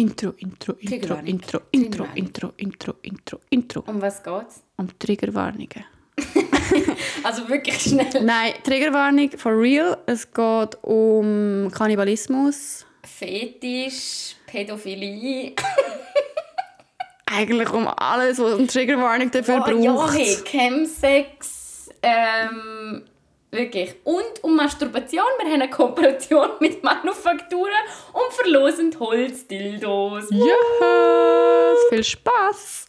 Intro, Intro, Intro. Intro, Intro. Intro, Intro, Intro, Intro. Um was geht's? Um Triggerwarnungen. Also wirklich schnell. Nein, Triggerwarnung for real. Es geht um Kannibalismus. Fetisch, Pädophilie. Eigentlich um alles, was eine Triggerwarnung dafür Oh, ja, braucht. hey, Chemsex. Ähm, wirklich. Und um Masturbation. Wir haben eine Kooperation mit Manufakturen und verlosen Holzdildos. Ja, viel Spaß.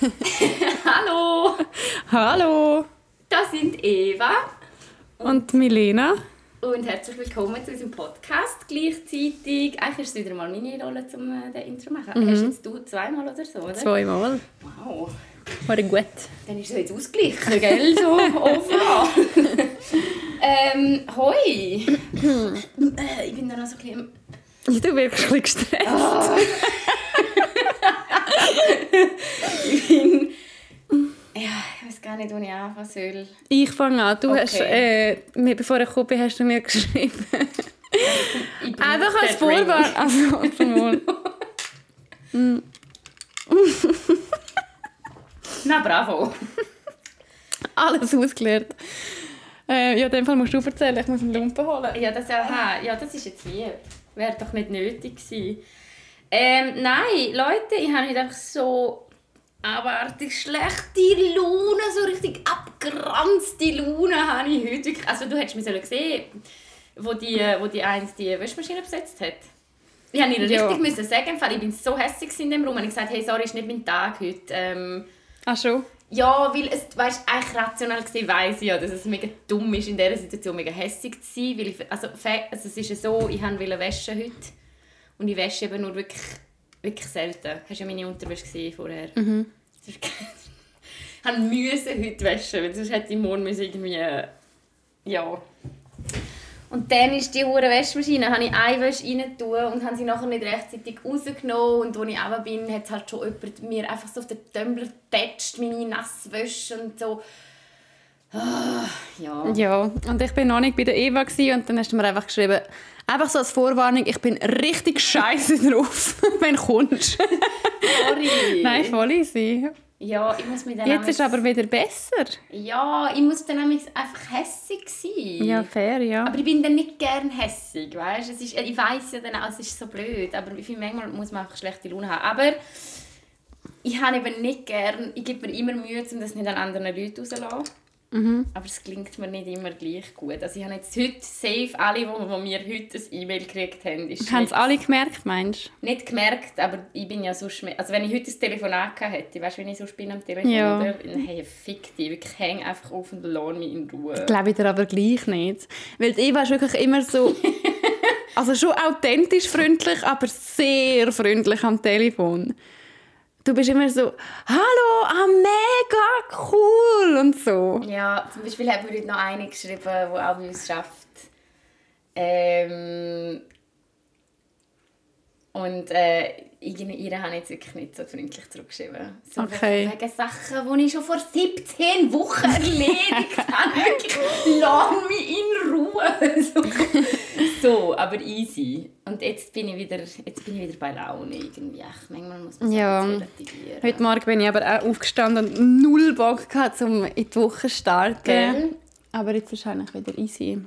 Hallo, Hallo. das sind Eva. Und Milena. Und herzlich willkommen zu unserem Podcast. Gleichzeitig, eigentlich ist es wieder mal meine Rolle, um äh, Intro zu machen. Hast jetzt du zweimal oder so, oder? Zweimal. Wow. War gut. Dann ist es jetzt ausgeglichen, gell? So overall. ähm, hoi. Äh, ich bin da noch so ein bisschen... Du wirkst ein bisschen gestresst. Ah. Ich bin... Ja, gar nicht, wo ich anfangen soll. Ich fange an. Du Okay. hast, äh, mir- bevor ich bin, hast du mir geschrieben. Einfach als. Vorwand. Also, Wohl. Na, bravo. Alles ausgeklärt. Äh, ja, in dem Fall musst du erzählen. Ich muss einen Lumpen holen. Ja, das, aha, ja, das ist jetzt lieb. Wäre doch nicht nötig gewesen. Ähm, nein, Leute, ich habe heute einfach so abartig schlechte Laune, so richtig abgeranzte Laune habe ich heute. wirklich- Also du hättest mich sollen sehen, wo die, wo die eins die Wäschmaschine besetzt hat. Ich musste ihr Ja. richtig müssen sagen, ich bin so hässlich in dem Raum und ich gesagt, hey, sorry, ist nicht mein Tag heute. Ähm, Ach schon? ja, weil es, weißt, eigentlich rational gesehen weiss ich ja, dass es mega dumm ist, in dieser Situation mega hässlich zu sein. Weil ich, also, also es ist ja so, ich wollte waschen heute. Und ich wasche eben nur wirklich, wirklich selten. Hast du ja meine Unterwäsche gesehen vorher? Mhm. Ich musste heute waschen, weil sonst hätte ich morgen müssen irgendwie... Ja. Und dann ist die hure Waschmaschine, habe ich eine Wäsche rein tun und habe sie nachher nicht rechtzeitig rausgenommen. Und als ich runter bin, hat halt schon jemand mir einfach so auf den Tumbler getatscht, meine nasse Wäsche und so. Ah, ja. Ja, und ich bin noch nicht bei der Eva und dann hast du mir einfach geschrieben, einfach so als Vorwarnung, ich bin richtig scheiße drauf, wenn du kommst. Sorry. Nein, voll easy. Ja, ich muss mir dann Jetzt ist aber wieder besser. Ja, ich muss dann nämlich einfach hässig sein. Ja, fair, ja. Aber ich bin dann nicht gern hässig, weißt? Es ist, ich weiß ja dann auch, es ist so blöd, aber ich finde, manchmal muss man einfach schlechte Laune haben. Aber ich habe eben nicht gern, ich gebe mir immer Mühe, um das nicht an anderen Leuten rauszulassen. Mhm. Aber es klingt mir nicht immer gleich gut. Also ich habe jetzt heute safe alle, die, mir heute ein E-Mail gekriegt haben, ist Haben es alle gemerkt, meinst nicht gemerkt, aber ich bin ja sonst mehr, also wenn ich heute ein Telefonat hätte, weißt du, wenn ich sonst bin am Telefon, Ja. oder? Hey, fick dich, wirklich häng einfach auf und lass mich in Ruhe. du? Glaube ich dir aber gleich nicht. Weil Eva ist wirklich immer so... also schon authentisch freundlich, aber sehr freundlich am Telefon. Du bist immer so, hallo, ah, mega cool und so. Ja, zum Beispiel hat mir heute noch eine geschrieben, die auch bei uns arbeitet. Ähm, und äh, ihr habe ich jetzt wirklich nicht so freundlich zurückgeschrieben. So Okay. Wegen Sachen, die ich schon vor 17 Wochen erledigt habe. Lass mich in Ruhe. So, so, aber easy. Und jetzt bin ich wieder, jetzt bin ich wieder bei Laune irgendwie. Ach, manchmal muss man Ja. Relativieren. Heute Morgen bin ich aber auch aufgestanden und null Bock gehabt, um in die Woche zu starten. Gell? Aber jetzt eigentlich wieder easy.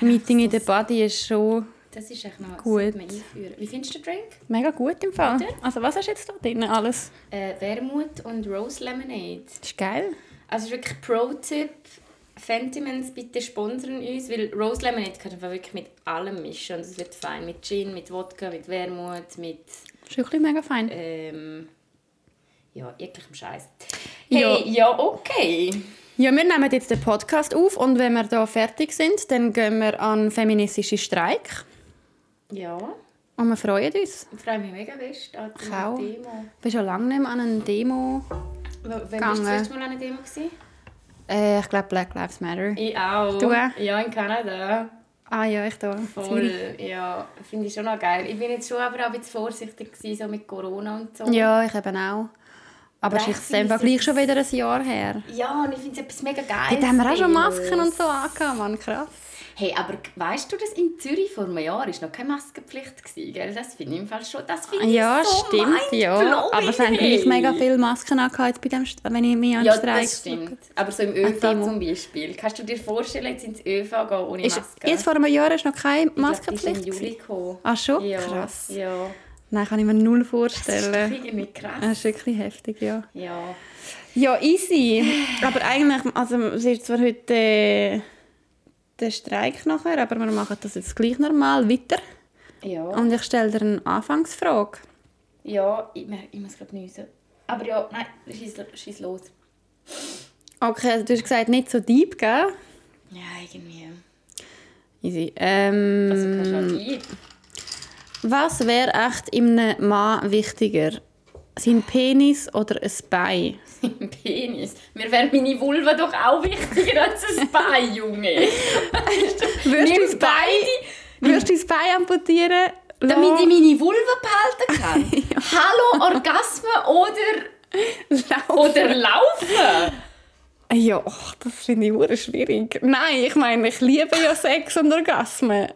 Meeting in der Body ist schon Das ist echt noch Gut. einführen. Wie findest du den Drink? mega gut im Fall. Oder? Also was hast du jetzt da drin alles? Äh, Wermut und Rose Lemonade. Das ist geil. Also ist wirklich Pro-Tipp. Fentimans, bitte sponsern uns, weil Rose Lemonade kann man wirklich mit allem mischen und es wird fein. Mit Gin, mit Wodka, mit Wermut, mit Ist wirklich mega fein. ähm, ja, jeglichem Scheiß. Ja. Hey, ja, okay. Ja, wir nehmen jetzt den Podcast auf und wenn wir da fertig sind, dann gehen wir an feministische Streik Ja, und wir freuen uns. ich freue mich mega fest an die. Demo. Ich bin schon lange nicht mehr an einer Demo. Wann bist du das letzte Mal an einer Demo? Gewesen? Äh, ich glaube Black Lives Matter. Ich auch. Du? Ja, in Kanada. Ah ja, ich da. Voll, ja, finde ich schon noch geil. Ich bin jetzt schon aber auch ein bisschen vorsichtig gewesen, so mit Corona und so. Ja, ich eben auch. Aber es ist jetzt gleich schon wieder ein Jahr her. Ja, und ich finde es etwas mega geil. Da haben wir auch schon Masken und so angehabt, Mann, krass. Hey, aber weißt du, dass in Zürich vor einem Jahr ist noch keine Maskenpflicht gewesen, gell? Das finde ich im Fall schon, das finde Ja, ich so stimmt, ja. Aber es haben gleich mega viele Masken angehabt bei dem, wenn ich mich an Ja, Streik das stimmt. Aber so im ÖV zum Beispiel. Kannst du dir vorstellen, jetzt ins ÖV gehen ohne Ist, Maske? jetzt vor einem Jahr ist noch keine Ich glaub, die ist Maskenpflicht. im Juli gekommen. Ach schon? Ja, Krass. Ja. Nein, kann ich mir null Das ist vorstellen. irgendwie krass. Das ist wirklich heftig, ja. Ja. Ja, easy. Aber eigentlich, also es ist zwar heute der Streik nachher, aber wir machen das jetzt gleich normal weiter. Ja. Und ich stelle dir eine Anfangsfrage. Ja, ich, ich muss gerade nüsen. Aber ja, nein, schieß, los. Okay, also du hast gesagt, nicht so deep, gell? Ja, irgendwie. Easy. Ähm, Also kannst du auch ein. was wäre echt in einem Mann wichtiger? Sein Penis oder ein Bein? Im Penis. Mir wäre meine Vulva doch auch wichtiger als ein Bein, Junge. Würdest du das Bein, würdest du das Bein amputieren? Damit ich meine Vulva behalten kann. Hallo, Orgasmen oder, oder Laufen? Ja, ach, das finde ich hure schwierig. Nein, ich meine, ich liebe ja Sex und Orgasmen.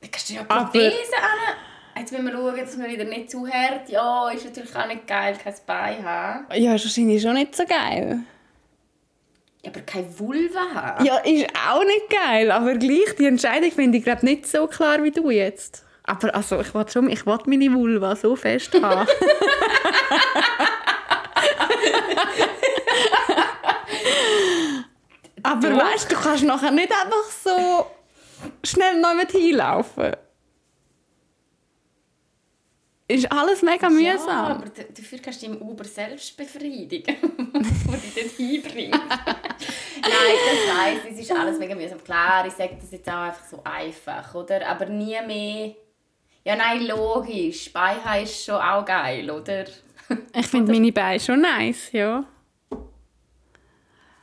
Da kannst du ja Aber- Prothese an. Jetzt müssen wir schauen, dass wir wieder nicht zu hart. Ja, ist natürlich auch nicht geil, kein Bein haben. Ja, ist wahrscheinlich schon nicht so geil. Aber keine Vulva haben. Ja, ist auch nicht geil, aber gleich, die Entscheidung finde ich glaube nicht so klar wie du jetzt. Aber also, ich will schon, ich will meine Vulva so fest haben. aber weißt du, du kannst nachher nicht einfach so schnell neu mit hinlaufen. Ist alles mega Ja, mühsam. aber d- dafür kannst du im Uber selbst befriedigen, wo dich dort hinbringt. Nein, das weiss es ist alles mega mühsam. Klar, ich sage das jetzt auch einfach so einfach, oder? Aber nie mehr... Ja, nein, logisch. Beiha ist schon auch geil, oder? Ich finde meine Beine schon nice, ja.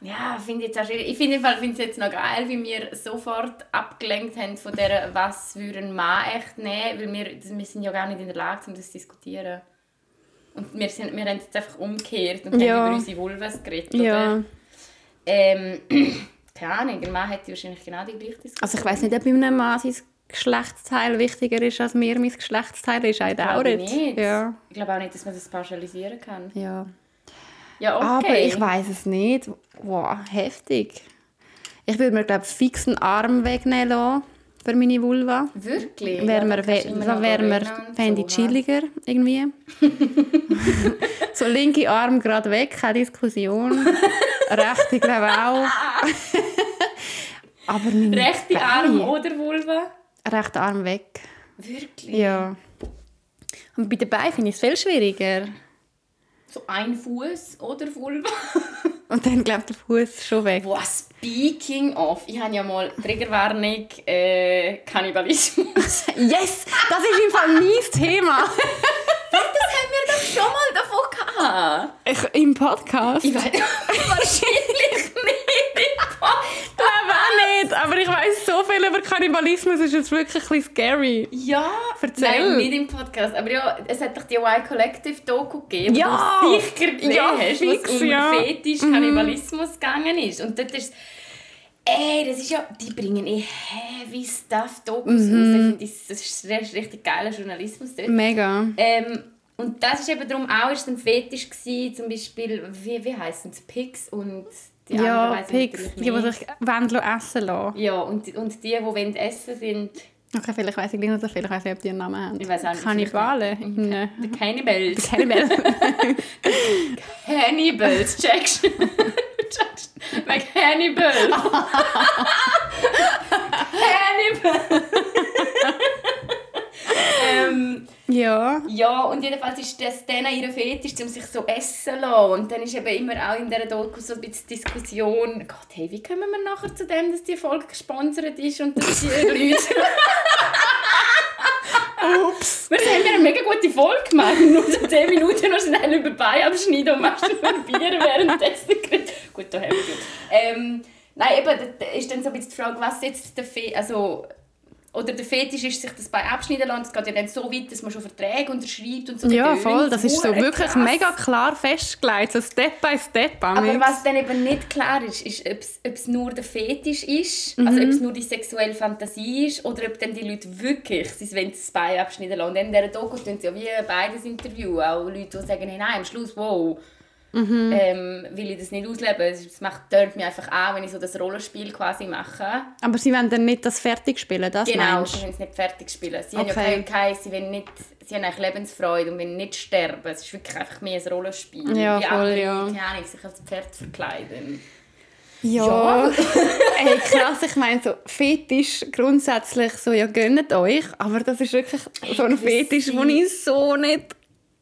Ja, finde ich jetzt auch schwierig. Ich finde es jetzt noch geil, wie wir sofort abgelenkt haben von der «Was würde ein Mann echt nehmen?» Weil wir, das- wir sind ja gar nicht in der Lage, um das zu diskutieren. Und wir, sind, wir haben jetzt einfach umgekehrt und Ja. haben über unsere Vulvas geredet, Ja. oder? Ähm, keine Ahnung, ein Mann hätte wahrscheinlich genau die gleiche Diskussion. Also ich weiß nicht, ob bei einem Mann sein Geschlechtsteil wichtiger ist, als mir mein Geschlechtsteil ist. Glaube it. ich nicht. Ja. Ich glaube auch nicht, dass man das pauschalisieren kann. ja. Ja, okay. Aber ich weiß es nicht. Wow, heftig. Ich würde mir, glaube fix einen Arm wegnehmen lassen für meine Vulva. Wirklich? Wäre Ja, so wär mir, fände ich hä? chilliger irgendwie. so linke Arm gerade weg, keine Diskussion. Rechte glaube auch. Aber Rechte Beine- Arm oder Vulva? Rechter Arm weg. Wirklich? Ja. Und bei den Beinen finde ich es viel schwieriger. So ein Fuß oder Vulva? Und dann glaube ich der Fuß schon weg. Wow, speaking of, ich habe ja mal Triggerwarnung äh, Kannibalismus. Yes, das ist im Fall mein Thema. das haben wir doch schon mal davon Ich, Im Podcast? Ich weiß wahrscheinlich nicht. glaube auch nicht, aber ich weiß so viel über Kannibalismus, ist jetzt wirklich ein bisschen scary. Ja, Erzähl. Nein, nicht im Podcast. Aber ja, es hat doch die Y Collective Doku gegeben, Ja. wo du sicher gesehen Ja, hast, fix, was um ja. Fetisch Kannibalismus gegangen ist. Und dort ist Ey, das ist ja, die bringen eh heavy Stuff Dokus raus. Ich finde, das ist richtig richtig geiler Journalismus dort. Mega. Ähm, und das ist eben darum auch ist ein Fetisch gewesen, zum Beispiel, wie, wie heissen es, Pigs und die anderen Ja, ich Pigs, die, die sich wollen essen lassen. Ja, und, und die, die wollen essen sind Okay, vielleicht weiss ich nicht so viel, ich weiss nicht, ob die einen Namen haben. Ich weiss auch nicht, Kannibalen. Nein. die Cannibals. Cannibal. Cannibals, du? Checkst du? Like Hannibal. Hannibal. ja. ja, und jedenfalls ist das denen ihre Fetisch, um sich so essen zu lassen. Und dann ist eben immer auch in dieser Doku so ein bisschen Diskussion, Gott, hey, wie kommen wir nachher zu dem, dass die Folge gesponsert ist und dass die Leute... Ups. Wir haben eine mega gute Folge gemacht. Nur so 10 Minuten noch schnell über Bein abschneiden und machst nur Bier währenddessen. Gut, da haben wir gut. Ähm, nein, eben, da- da ist dann so ein bisschen die Frage, was jetzt der Fe also oder der Fetisch ist, sich das Bein abschneiden lassen. Das geht ja dann so weit, dass man schon Verträge unterschreibt und so. Ja, Gedöns. voll. Das ist so wirklich krass. mega klar festgelegt, so Step by Step. Aber amigs. was dann eben nicht klar ist, ist, ob es- es nur der Fetisch ist, also Mhm. ob es nur die sexuelle Fantasie ist, oder ob dann die Leute wirklich, sie wollen das Bein abschneiden lassen. Und in dieser Doku tun sie ja wie beides Interview. Auch Leute, die sagen, hey, nein, am Schluss, wow, Mhm. ähm, will ich das nicht ausleben. Es macht, tönt mich einfach an, wenn ich so das Rollenspiel quasi mache. Aber sie wollen dann nicht das fertig spielen, das Genau, meinst sie wollen es nicht fertig spielen. Sie haben ja Okay. kein, kein, sie wollen nicht, sie haben eigentlich Lebensfreude und wollen nicht sterben. Es ist wirklich einfach mehr ein Rollenspiel. Ja, Wie voll, andere, ja. keine Ahnung, sich als Pferd verkleiden. Ja. Ey, krass, ich meine, so Fetisch grundsätzlich so, ja, gönnt euch, aber das ist wirklich so ein Fetisch, den ich so nicht...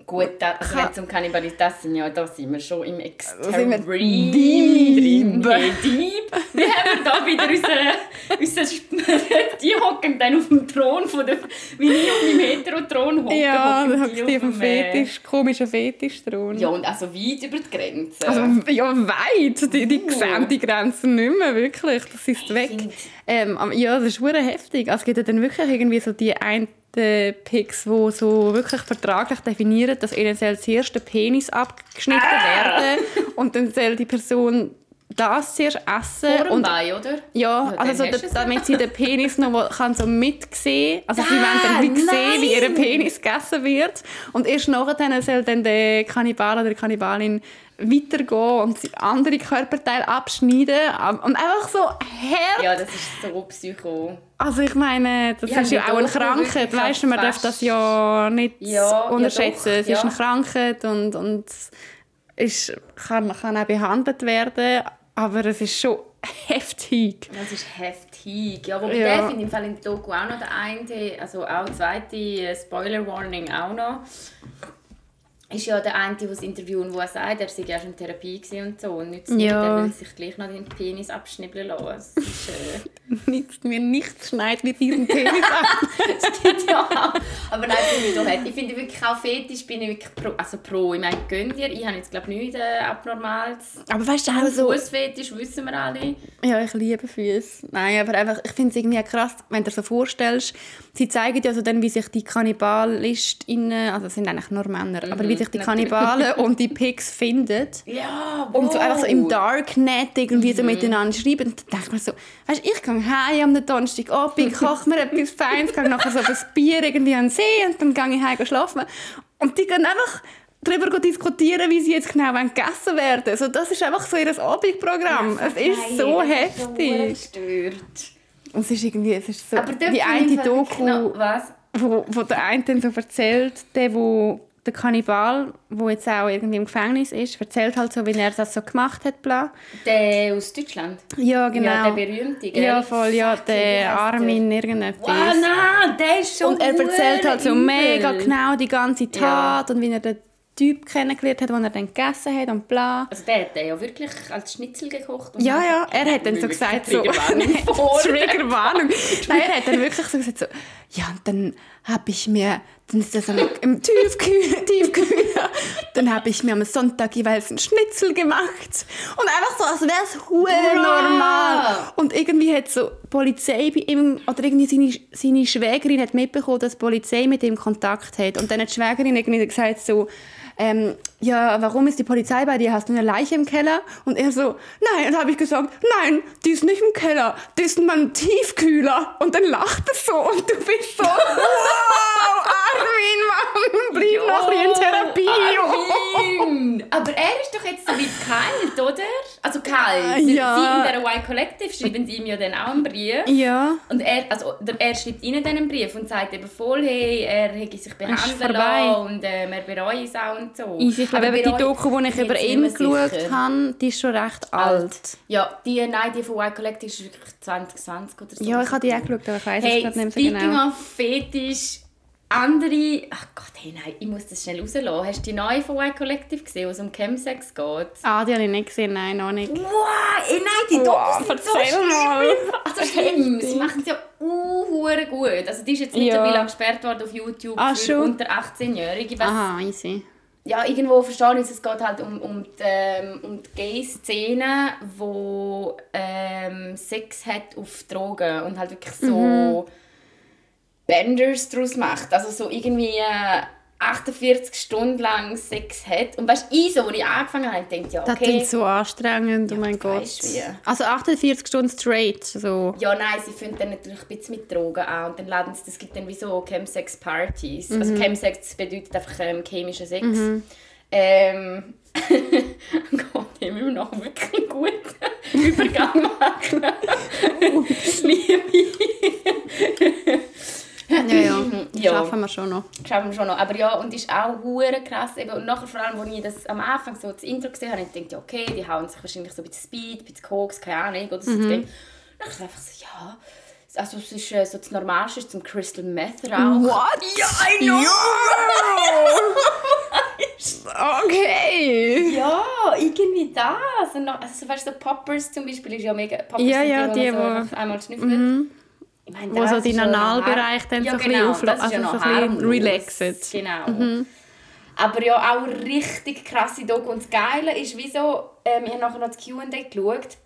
Gut, da, also wenn es um Kannibalismus das sind, ja, da sind wir schon im sind wir Extreme deep. drin. Hey, deep. Wir haben da wieder unseren, unseren die hocken dann auf dem Thron von der, wie ich auf meinem Hetero-Thron hocke. Ja, hocken da hockst du auf dem Fetisch, komischen Fetisch dran. Ja, und also weit über die Grenze. Also, ja, weit. Die, die Uh. sehen die Grenzen nicht mehr, wirklich. Das ist weg. Ähm, ja, das ist heftig. Also, es gibt ja dann wirklich irgendwie so die einen Pics, die so wirklich vertraglich definieren, dass ihnen zuerst der Penis abgeschnitten Ah. werden und dann soll die Person das zuerst essen. Vor und Bein, oder? ja, Ja, also so, damit sie den Penis noch kann so mitsehen Also sie Ah, wollen dann wie sehen, wie ihr! Penis gegessen wird. Und erst nachher soll dann der Kannibal oder die Kannibalin weitergehen und andere Körperteile abschneiden. Und einfach so her. Ja, das ist so psycho. Also ich meine, das Ja, ist ja auch eine Krankheit. Weißt du, man darf das ja nicht Ja, ja unterschätzen. doch, es ist ja. eine Krankheit und, und ist, kann, kann auch behandelt werden. Aber es ist schon heftig. Das ist heftig. Ja, wobei Ja. der finde im Fall in der Doku auch noch der eine, also auch zweite äh, Spoiler Warning auch noch. Ist ja der eine, der das interviewen, wo er sagt, er sei ja schon in Therapie und so. Und nützt Ja. er will sich gleich noch den Penis abschnibbeln lassen. Das ist, äh, mir nichts schneit mit diesem Penis ab. stimmt ja auch. Aber nein, finde ich doch nicht. Ich finde wirklich auch Fetisch, bin ich wirklich pro. Also pro, ich meine, gönnt ihr. Ich habe jetzt glaube ich nichts äh, Abnormales. Aber weißt du, auch so... Fußfetisch wissen wir alle. Ja, ich liebe Füße. Nein, aber einfach, ich finde es irgendwie krass, wenn du dir so vorstellst, sie zeigen ja so dann, wie sich die Kannibalistinnen, also es sind eigentlich nur Männer, aber wie sich die. Kannibalen und die Pigs finden. Ja, Und so einfach so im wow. Darknet irgendwie so miteinander schreiben. Und dann ich mir so, weißt ich gehe heim am Donnerstagabend, koche mir etwas Feines, gehe nachher so ein Bier irgendwie an den See und dann gehe ich heim schlafen. Und die gehen einfach darüber diskutieren, wie sie jetzt genau gegessen werden. Also das ist einfach so ihr Abendprogramm. es ist so heftig. Gestört. Und es ist irgendwie, es ist so, Aber die eine Doku, noch- Was? wo, wo der eine dann so erzählt, der, wo der Kannibal, der jetzt auch irgendwie im Gefängnis ist, erzählt halt so, wie er das so gemacht hat. Bla. Der aus Deutschland. Ja, genau. Ja, der berühmte, gell? Ja, voll, ja, Fuck, wie der Armin irgendetwas. Wow, nein, der ist schon und er erzählt halt so übel. mega genau die ganze Ja. Tat und wie er den Typ kennengelernt hat, den er dann gegessen hat und bla. Also der hat den ja wirklich als Schnitzel gekocht. und Ja, ja, er hat dann so gesagt, so. Triggerwarnung. Nein, er hat dann wirklich so gesagt, so, ja, und dann habe ich mir, dann ist das so im Tiefkühler, Tiefkühler, dann habe ich mir am Sonntag jeweils einen Schnitzel gemacht. Und einfach so, als wäre es normal. Und irgendwie hat so Polizei bei ihm, oder irgendwie seine, seine Schwägerin hat mitbekommen, dass die Polizei mit ihm Kontakt hat. Und dann hat die Schwägerin irgendwie gesagt so, ähm, ja, warum ist die Polizei bei dir? Hast du eine Leiche im Keller? Und er so, nein. Und dann habe ich gesagt, nein, die ist nicht im Keller, die ist in meinem Tiefkühler. Und dann lacht er so und du bist so, wow, Armin, Mann, bleib noch ein bisschen in Therapie. Armin! Aber er ist doch jetzt so weit kalt, oder? Also kalt. Weil Ja. Sie in der Y Collective schreiben sie ihm ja dann auch einen Brief. Ja, Und er, also, er schreibt ihnen dann einen Brief und sagt eben voll, hey, er hätte sich behandeln vorbei. lassen und ähm, er bereue es auch und so. easy. Ich glaube, Aber die Doku, die ich über ihn geschaut sicher. habe, die ist schon recht alt. Ja, die, nein, die von Y Collective ist wirklich 2020 oder so. Ja, ich habe die auch geschaut, aber ich weiß es Hey, gerade nicht mehr so speaking genau. of Fetisch, andere... Ach Gott, hey, nein, ich muss das schnell rauslassen. Hast du die neue von Y Collective gesehen, wo es um Chemsex geht? Ah, die habe ich nicht gesehen, nein, noch nicht. Wow, ey, nein, die Wow, Dokus sind so schlimm. mal. Also schlimm, sie machen es ja uh, gut. Also die ist jetzt Ja. mittlerweile gesperrt worden auf YouTube Ah, für schon? unter 18-Jährige. was- Aha, easy. Ja, irgendwo verstehe ich es. Es geht halt um, um die, ähm, um die Gay-Szene, wo ähm, Sex hat auf Drogen und halt wirklich so... Benders daraus macht. Also so irgendwie äh, 48 Stunden lang Sex hat. Und weißt du, so, als ich angefangen habe, denke ja, Das okay. klingt so anstrengend, oh mein du Gott. weisst wie. Also 48 Stunden straight, so. Ja, nein, sie fangen dann natürlich ein bisschen mit Drogen an und dann laden sie, es gibt dann wie so Chemsex-Partys. Also Chemsex bedeutet einfach ähm, chemischer Sex. Ähm, Gott, ich will noch wirklich einen guten Übergang machen. Liebe. Ja, ja. Ja. Schaffen wir schon noch. schaffen wir schon noch. Aber ja, und ist auch hure krass. Eben, und nachher vor allem, als ich das am Anfang so das Intro gesehen habe, dachte ich, okay, die hauen sich wahrscheinlich so ein bisschen Speed, ein bisschen Koks, keine Ahnung. Oder so. Mhm. Dann dachte ich einfach so, ja, also es ist äh, so das Normalste zum Crystal Meth rauchen. What? Ja, I know! Okay. Ja, irgendwie das. Und noch, also, weißt du, so Poppers zum Beispiel ist ja mega... Poppers Ja, ja, die, so einfach einmal schnüffelt. Meine, Wo so deinen ja noch Analbereich dann ja, so ein bisschen genau, ja also noch so ein bisschen relaxed. Genau. Aber ja, auch richtig krasse Doku. Und das Geile ist, wieso, ähm, ich habe nachher noch das Q&A geschaut,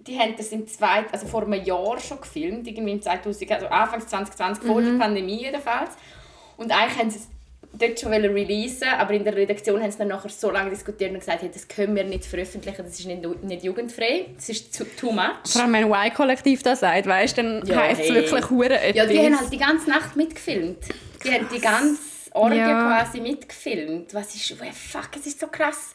die haben das im zweit, also vor einem Jahr schon gefilmt, irgendwie im 2000, also Anfang 2020, vor der Pandemie jedenfalls. Und eigentlich haben sie es dort schon releasen, aber in der Redaktion haben sie dann nachher so lange diskutiert und gesagt, hey, das können wir nicht veröffentlichen, das ist nicht, nicht jugendfrei, das ist zu, too much. Vor allem, wenn Y-Kollektiv das sagt, weißt dann Ja, heisst es hey. wirklich hure etwas. Ja, die haben halt die ganze Nacht mitgefilmt. Die haben die ganze Orgie Ja. quasi mitgefilmt. Was ist, oh, fuck, es ist so krass.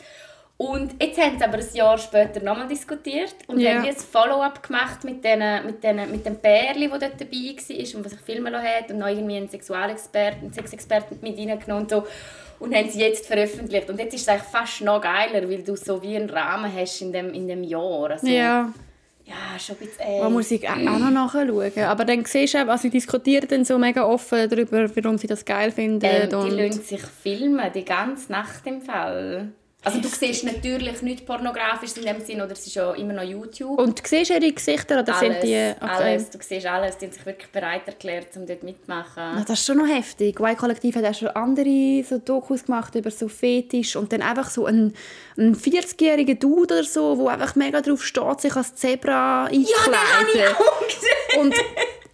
Und jetzt haben sie aber ein Jahr später nochmal diskutiert und Ja. haben ein Follow-up gemacht mit, den, mit, den, mit dem Pärli, der dort dabei war und was sich filmen lassen hat und noch irgendwie einen Sexualexperten, einen Sexexperten mit reingenommen und so. Und haben sie jetzt veröffentlicht. Und jetzt ist es eigentlich fast noch geiler, weil du so wie einen Rahmen hast in dem, in dem Jahr. Also, Ja, ja, schon ein bisschen... Ey. da muss ich auch noch nachschauen. Aber dann siehst du also sie diskutieren dann so mega offen darüber, warum sie das geil finden. Ähm, die lassen sich filmen, die ganze Nacht im Fall. Also du siehst natürlich nicht pornografisch in dem Sinn, oder es ist ja immer noch YouTube. Und siehst du ihre Gesichter oder sind alles, die... Okay. alles, du siehst alles, die haben sich wirklich bereit erklärt, um dort mitzumachen. Ja, das ist schon noch heftig. Y-Kollektiv hat auch schon andere so Dokus gemacht über so Fetisch und dann einfach so ein, ein 40-jähriger Dude oder so, der einfach mega drauf steht, sich als Zebra einzukleiden. Und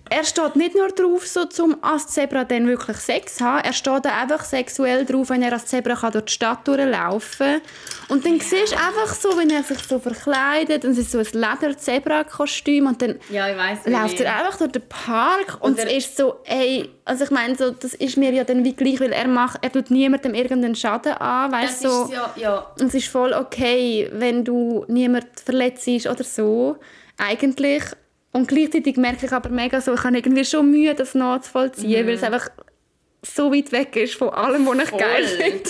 er steht nicht nur drauf, so zum als Zebra dann wirklich Sex haben, er steht auch einfach sexuell drauf, wenn er als Zebra kann durch die Stadt durchlaufen kann. Und dann siehst du einfach so, wenn er sich so verkleidet und es ist so ein Leder-Zebra-Kostüm und dann Ja, ich weiss. läuft er einfach durch den Park und, Und er- es ist so, ey, also ich meine, so, das ist mir ja dann wie gleich, weil er macht, er tut niemandem irgendeinen Schaden an, weißt so. ist ja, ja. Und es ist voll okay, wenn du niemand verletzt oder so, eigentlich. Und gleichzeitig merke ich aber mega so, ich habe irgendwie schon Mühe, das nachzuvollziehen, weil es einfach so weit weg ist von allem, was ich Voll. geil finde.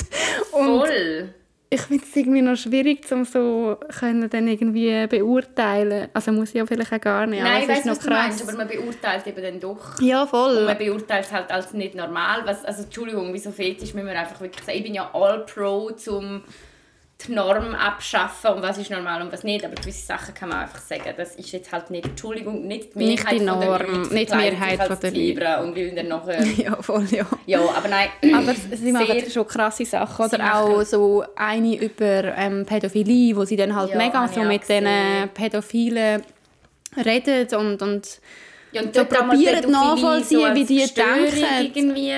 Und Voll. ich finde es irgendwie noch schwierig, um so können dann irgendwie beurteilen. Also muss ich ja vielleicht auch gar nicht. Nein, ich noch was du krass. meinst, aber man beurteilt eben dann doch. Ja, voll. Man beurteilt halt als nicht normal. Was, also Entschuldigung, wieso fetisch müssen wir einfach wirklich sagen. Ich bin ja all pro zum die Norm abschaffen und was ist normal und was nicht. Aber gewisse Sachen kann man einfach sagen. Das ist jetzt halt nicht, Entschuldigung, nicht die Nicht Mehrheit die von der Norm, Leute nicht die Mehrheit von der Zebra und will dann nachher... ja, voll, ja. ja, aber nein. Aber sie machen schon krasse Sachen. Oder auch so eine über ähm, Pädophilie, wo sie dann halt Ja, mega so mit diesen gesehen. Pädophilen redet und, und Ja, und So probieren nachvollziehen, so wie die denken. Irgendwie.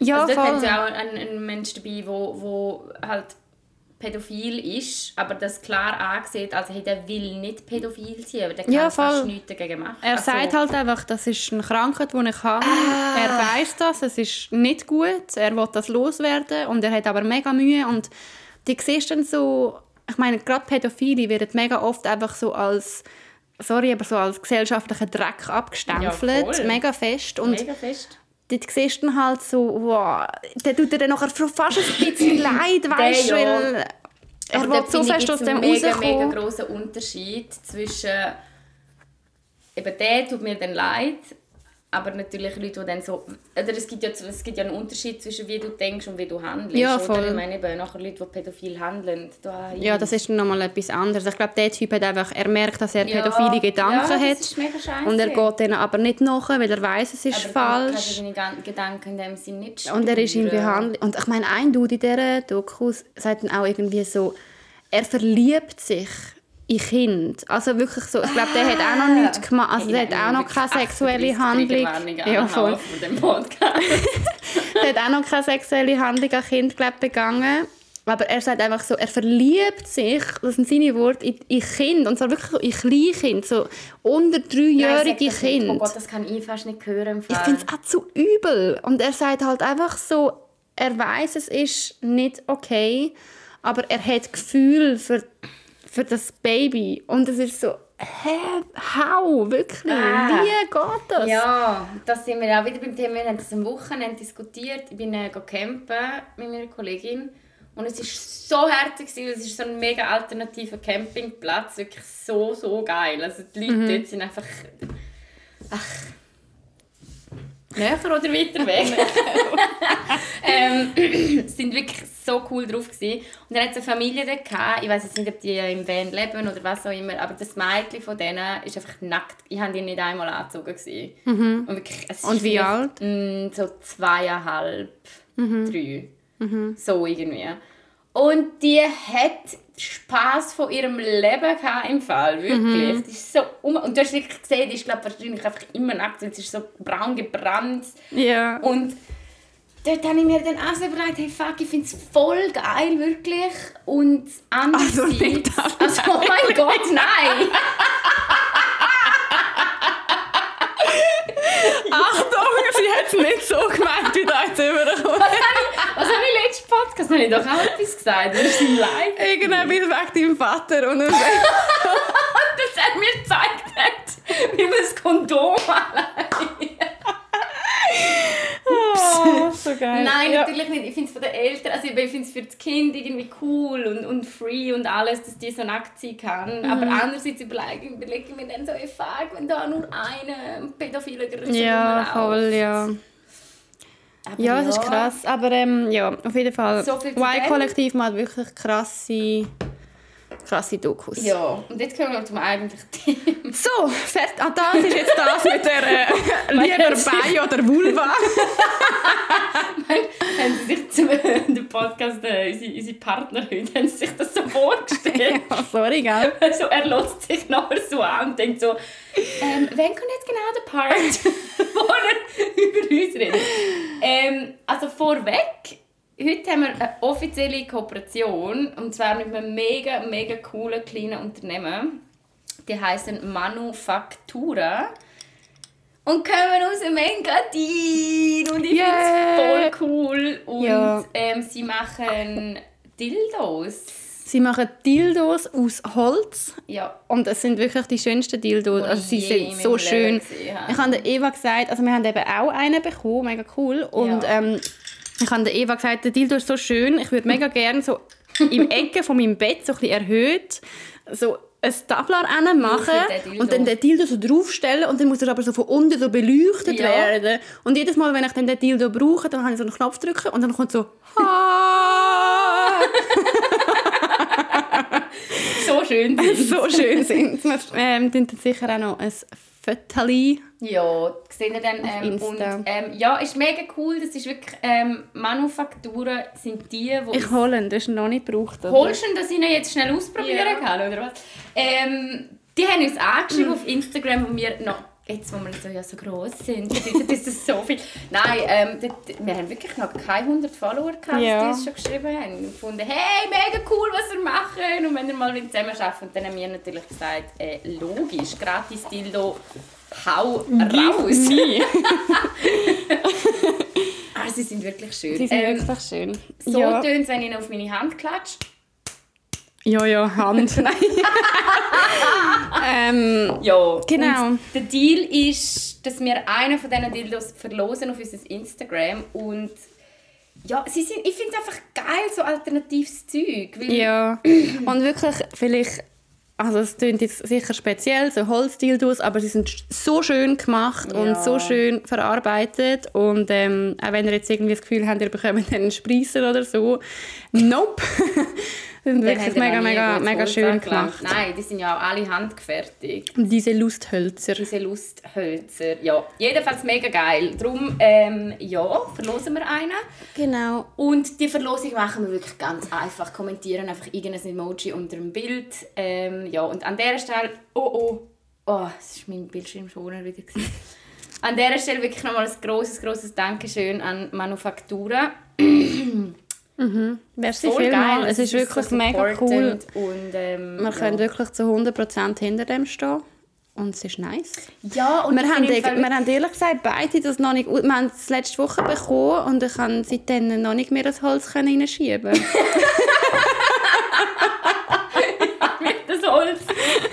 Ja, also dort voll. haben sie auch einen, einen Mensch dabei, wo, wo halt pädophil ist, aber das klar angesehen, also hey, der will nicht pädophil sein, aber der kann Ja, fast nichts dagegen machen. er Also, sagt halt einfach, das ist eine Krankheit, die ich habe. Ah. Er weiß das, es ist nicht gut, er will das loswerden und er hat aber mega Mühe und die siehst dann so, ich meine, gerade Pädophile werden mega oft einfach so als sorry, aber so als gesellschaftlicher Dreck abgestempelt, Ja, mega fest und mega fest. Dort siehst du dann halt so, wow, der tut dir dann nachher fast ein bisschen leid, weißt du, ja. weil er Aber will dort so fest aus dem einen mega, mega rauskommen. grossen Unterschied zwischen eben der tut mir dann leid, aber natürlich Leute, die dann so... Oder es gibt ja, es gibt ja einen Unterschied zwischen wie du denkst und wie du handelst. Ja, Oder? voll. Ich meine eben, nachher Leute, die pädophil handeln, da... Ja, das ist nochmal etwas anderes. Ich glaube, der Typ hat einfach, er merkt, dass er Ja, pädophile Gedanken ja, hat. Und er geht denen aber nicht nach, weil er weiß, es ist aber falsch. Deine Gan- Gedanken in dem Sinn nicht steuern. Und er ist in Behandlung. Und ich meine, ein Dude in dieser Doku sagt dann auch irgendwie so, er verliebt sich in Kind. Also wirklich so, ich glaube, der hat auch noch nichts gemacht, also der hat auch noch keine sexuelle Handlung. Ja, voll. Von dem Podcast. der hat auch noch keine sexuelle Handlung an Kind, glaube begangen. Aber er sagt einfach so, er verliebt sich, das sind seine Worte, in, in Kind. Und zwar wirklich so in Kleinkind, so unter dreijährige Kinder. Oh Gott, das kann ich fast nicht hören. Ich finde es auch zu übel. Und er sagt halt einfach so, er weiß, es ist nicht okay, aber er hat Gefühl für, für das Baby. Und es ist so, hä, how, wirklich, ah. wie geht das? Ja, das sind wir auch wieder beim Thema, wir haben das am Wochenende diskutiert. Ich bin äh, campen mit meiner Kollegin und es war so herzig, es ist so ein mega alternativer Campingplatz, wirklich so, so geil. Also die Leute mhm. dort sind einfach... Ach, näher oder weiter weg. ähm, sind wirklich so cool drauf gewesen. Und dann hat eine Familie dort gehabt. Ich weiß jetzt nicht, ob die im Van leben oder was auch immer, aber das Mädchen von denen ist einfach nackt. Ich habe die nicht einmal angezogen Mhm. Und, wirklich, Und wie alt? Mh, mm, so zweieinhalb, mhm. drei. Mhm. So irgendwie. Und die hat Spaß von ihrem Leben im Fall, wirklich. Mhm. Ist so um und du hast wirklich gesehen, die ist glaube wahrscheinlich einfach immer nackt, sie ist so braun gebrannt. Ja. Und dort habe ich mir dann auch so überlegt, hey fuck, ich finde es voll geil, wirklich. Und andererseits... Also, nicht also oh mein Gott, nein! Achtung, sie hat es nicht so gemeint, wie da jetzt überkommt. Was habe ich letzten Podcast? Habe ich doch auch etwas gesagt? Das ist im Live. Irgendwann wegen deinem Vater. Und das hat mir gezeigt, wie man das Kondom. Oh, so geil. Nein, ja. natürlich nicht. Ich finde es von den Eltern, also ich finde es für das Kind irgendwie cool und, und free und alles, dass die so nackt sein kann. Mhm. Aber andererseits überlege, überlege ich mir dann so, ey, fuck, wenn da nur eine pädophile Größe Ja, voll, ja. Aber ja, das ist krass. Aber ähm, ja, auf jeden Fall. So Y-Kollektiv macht wirklich krasse krasse Dokus. Ja, und jetzt kommen wir zum eigentlichen Thema. So, fertig. Ah, das ist jetzt das mit der äh, lieber Bei oder Vulva. haben Sie sich zum äh, Podcast, äh, unsere, unsere Partner heute, haben Sie sich das so vorgestellt? ja, sorry, gell? Also er lässt sich nachher so an und denkt so, ähm, wann kommt jetzt genau der Part, wo er über uns redet? Ähm, also vorweg, Heute haben wir eine offizielle Kooperation und zwar mit einem mega, mega coolen kleinen Unternehmen. Die heißen Manufaktura und kommen aus dem Engadin und ich yeah. finde es voll cool. Und ja. ähm, sie machen Dildos. Sie machen Dildos aus Holz. Ja. Und es sind wirklich die schönsten Dildos. Also sie sind so schön. Ich habe Eva gesagt, also wir haben eben auch einen bekommen, mega cool. Und ja. ähm, ich habe Eva gesagt, der Dildo ist so schön, ich würde mega gerne so im Ecke von meinem Bett so ein bisschen erhöht so ein Tablar machen und dann den Dildo so draufstellen und dann muss er aber so von unten so beleuchtet ja. werden. Und jedes Mal, wenn ich dann den Dildo brauche, dann kann ich so einen Knopf drücken und dann kommt so so schön sind So schön sind Wir ähm, sicher auch noch ein Fotos. Ja, seht ihr dann. Ähm, und, ähm, ja, ist mega cool. Das ist wirklich, ähm, Manufakturen sind die, wo... Ich hole ihn, hast ihn noch nicht gebraucht, oder? Holst du ihn, dass ich ihn jetzt schnell ausprobieren ja. kann, oder was? Ähm, die haben uns angeschrieben mhm. auf Instagram, wo wir noch jetzt, wo wir so, ja, so gross sind, das ist so viel. Nein, ähm, wir haben wirklich noch keine 100 Follower gehabt, ja. die uns schon geschrieben haben. Und gefunden, hey, mega cool, was ihr macht. Und wenn ihr mal zusammen arbeitet, dann haben wir natürlich gesagt, äh, logisch, gratis Dildo, hau raus. ah, sie sind wirklich schön. Sie sind ähm, wirklich schön. So ja. tönt es, wenn ich auf meine Hand klatsche. Ja, ja, Hand. ähm, ja, genau. Und der Deal ist, dass wir einen von diesen Dildos verlosen auf unser Instagram und ja, sie sind, ich finde es einfach geil, so alternatives Zeug. ja, und wirklich vielleicht, also es klingt jetzt sicher speziell, so Holzdildos, aber sie sind so schön gemacht ja. und so schön verarbeitet und ähm, auch wenn ihr jetzt irgendwie das Gefühl habt, ihr bekommt einen Spreißer oder so, nope. Die sind Den wirklich mega, mega, mega schön gemacht. Nein, die sind ja auch alle handgefertigt. Und diese Lusthölzer. Diese Lusthölzer. Ja, jedenfalls mega geil. Darum, ähm, ja, verlosen wir einen. Genau. Und die Verlosung machen wir wirklich ganz einfach. Kommentieren einfach irgendein Emoji unter dem Bild. Ähm, ja, und an dieser Stelle... Oh, oh. Oh, das war mein Bildschirmschoner wieder. an dieser Stelle wirklich nochmal ein grosses, grosses Dankeschön an Manufaktura. Merci Voll vielmals. geil. Es ist wirklich so mega cool. Und, ähm, Wir können wirklich zu 100% hinter dem stehen. Und es ist nice. ja, und Wir ich haben, wir haben ehrlich gesagt beide das noch nicht... Wir haben es letzte Woche bekommen und ich kann seitdem noch nicht mehr das Holz reinschieben. das Holz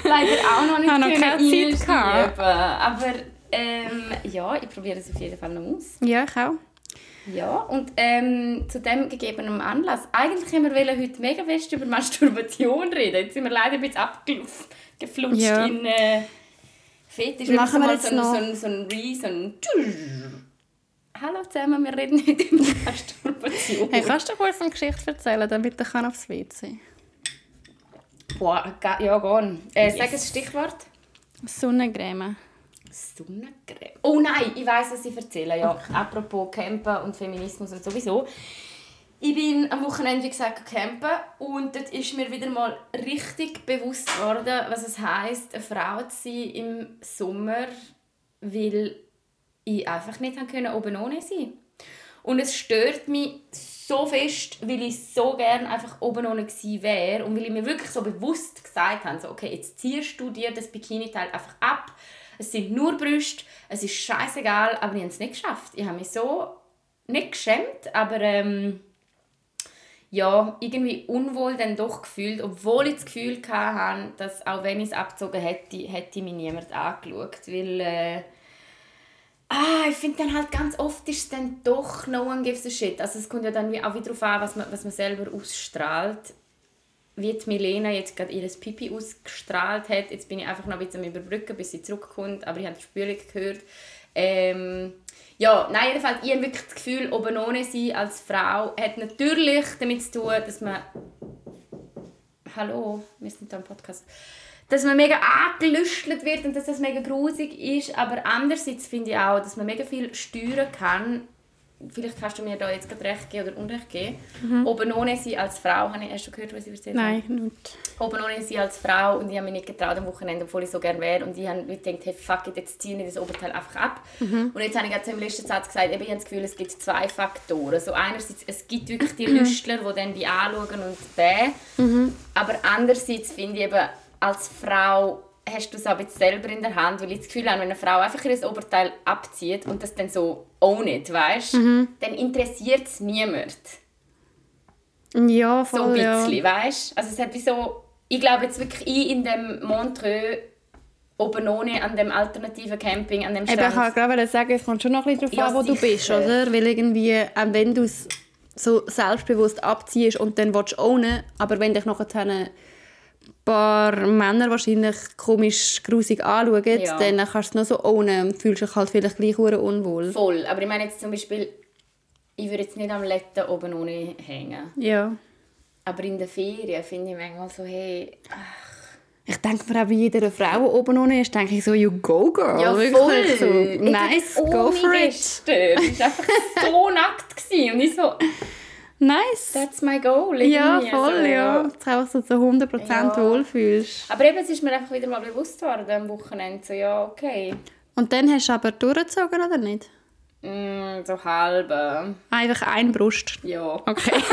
leider auch noch nicht Habe noch keine Zeit. Aber ähm, ja, ich probiere es auf jeden Fall noch aus. ja, ich auch. Ja, und ähm, zu dem gegebenen Anlass. Eigentlich haben wir heute mega fest über Masturbation reden. Jetzt sind wir leider ein bisschen abgeflutscht Ja. in äh, Fetisch. Machen wir mal jetzt so, ein- noch- so, ein- so ein Re, so ein Hallo zusammen, wir reden heute über Masturbation. Hey, kannst du kurz eine Geschichte erzählen, damit ich kann aufs WC Boah, ja, gehen. Äh, Sag ein Stichwort. Sonnencreme. Sonnencreme. Oh nein, ich weiß, was ich erzähle. Ja, apropos Campen und Feminismus und sowieso. Ich bin am Wochenende, wie gesagt, campen und dort ist mir wieder mal richtig bewusst geworden, was es heisst, eine Frau zu sein im Sommer, weil ich einfach nicht haben können, oben ohne sein. Und es stört mich so fest, weil ich so gerne einfach oben ohne gewesen wäre und weil ich mir wirklich so bewusst gesagt habe, so, okay, jetzt ziehst du dir das Bikini-Teil einfach ab, es sind nur Brüste, es ist scheißegal, aber ich habe es nicht geschafft. Ich habe mich so nicht geschämt, aber ähm, ja, irgendwie unwohl dann doch gefühlt, obwohl ich das Gefühl hatte, dass auch wenn ich es abgezogen hätte, hätte mich niemand angeschaut, weil äh, ah, ich finde dann halt ganz oft ist es dann doch no one gives a shit. Also es kommt ja dann auch wieder darauf an, was man, was man selber ausstrahlt. Wie die Milena jetzt gerade ihr Pipi ausgestrahlt hat. Jetzt bin ich einfach noch ein bisschen am Überbrücken, bis sie zurückkommt. Aber ich habe die Spülung gehört. Ähm, ja, nein, jedenfalls, ich habe wirklich das Gefühl, oben ohne sein als Frau hat natürlich damit zu tun, dass man... Hallo, wir sind hier im Podcast. Dass man mega angelüstelt wird und dass das mega grusig ist. Aber andererseits finde ich auch, dass man mega viel steuern kann. Vielleicht kannst du mir da jetzt gerade recht geben oder unrecht geben. Oben ohne sein als Frau, habe ich, hast du gehört, was ich erzählt habe? Nein, nicht. oben ohne sie als Frau und ich habe mich nicht getraut am Wochenende, obwohl ich so gerne wäre. Und ich habe gedacht, hey fuck it, jetzt ziehe ich das Oberteil einfach ab. Und jetzt habe ich gerade im letzten Satz gesagt, eben, ich habe das Gefühl, es gibt zwei Faktoren, so einerseits, es gibt wirklich die Lüstler, die dann die anschauen und bäh, aber andererseits finde ich eben, als Frau hast du es auch ein bisschen selber in der Hand, weil ich das Gefühl habe, wenn eine Frau einfach ihr Oberteil abzieht und das dann so own it, weißt, dann interessiert es niemand. Ja, So ein voll, ja. bisschen, weißt Also es hat wie so... Ich glaube jetzt wirklich, ich in dem Montreux oben ohne an dem alternativen Camping, an dem Eben, ich Strand... wollte gerade sagen, es kommt schon noch ein bisschen Ja, darauf an, wo du bist, sicher. oder? Weil irgendwie, auch wenn du es so selbstbewusst abziehst und dann willst du ownen, aber wenn dich nachher paar Männer wahrscheinlich komisch grusig anschauen, Ja. dann kannst du es noch so ownen und fühlst dich halt vielleicht gleich unwohl. Voll. Aber ich meine jetzt zum Beispiel, ich würde jetzt nicht am Letten oben ohne hängen. Ja. Aber in den Ferien finde ich manchmal so, hey... Ich denke mir auch bei jeder Frau, oben ohne ist, denke ich so, you go girl. Ja, Wirklich voll. So, Ich nice, go ohne for it. Gestern. Es war einfach so nackt. Und ich so, Nice. that's my goal. Ja, irgendwie. voll, so. ja. Dass du einfach so zu 100% Ja. wohlfühlst. Aber eben, es ist mir einfach wieder mal bewusst geworden am Wochenende. So, ja, okay. Und dann hast du aber durchgezogen, oder nicht? Mm, so halb. äh, Einfach ein Brust. Ja. Okay.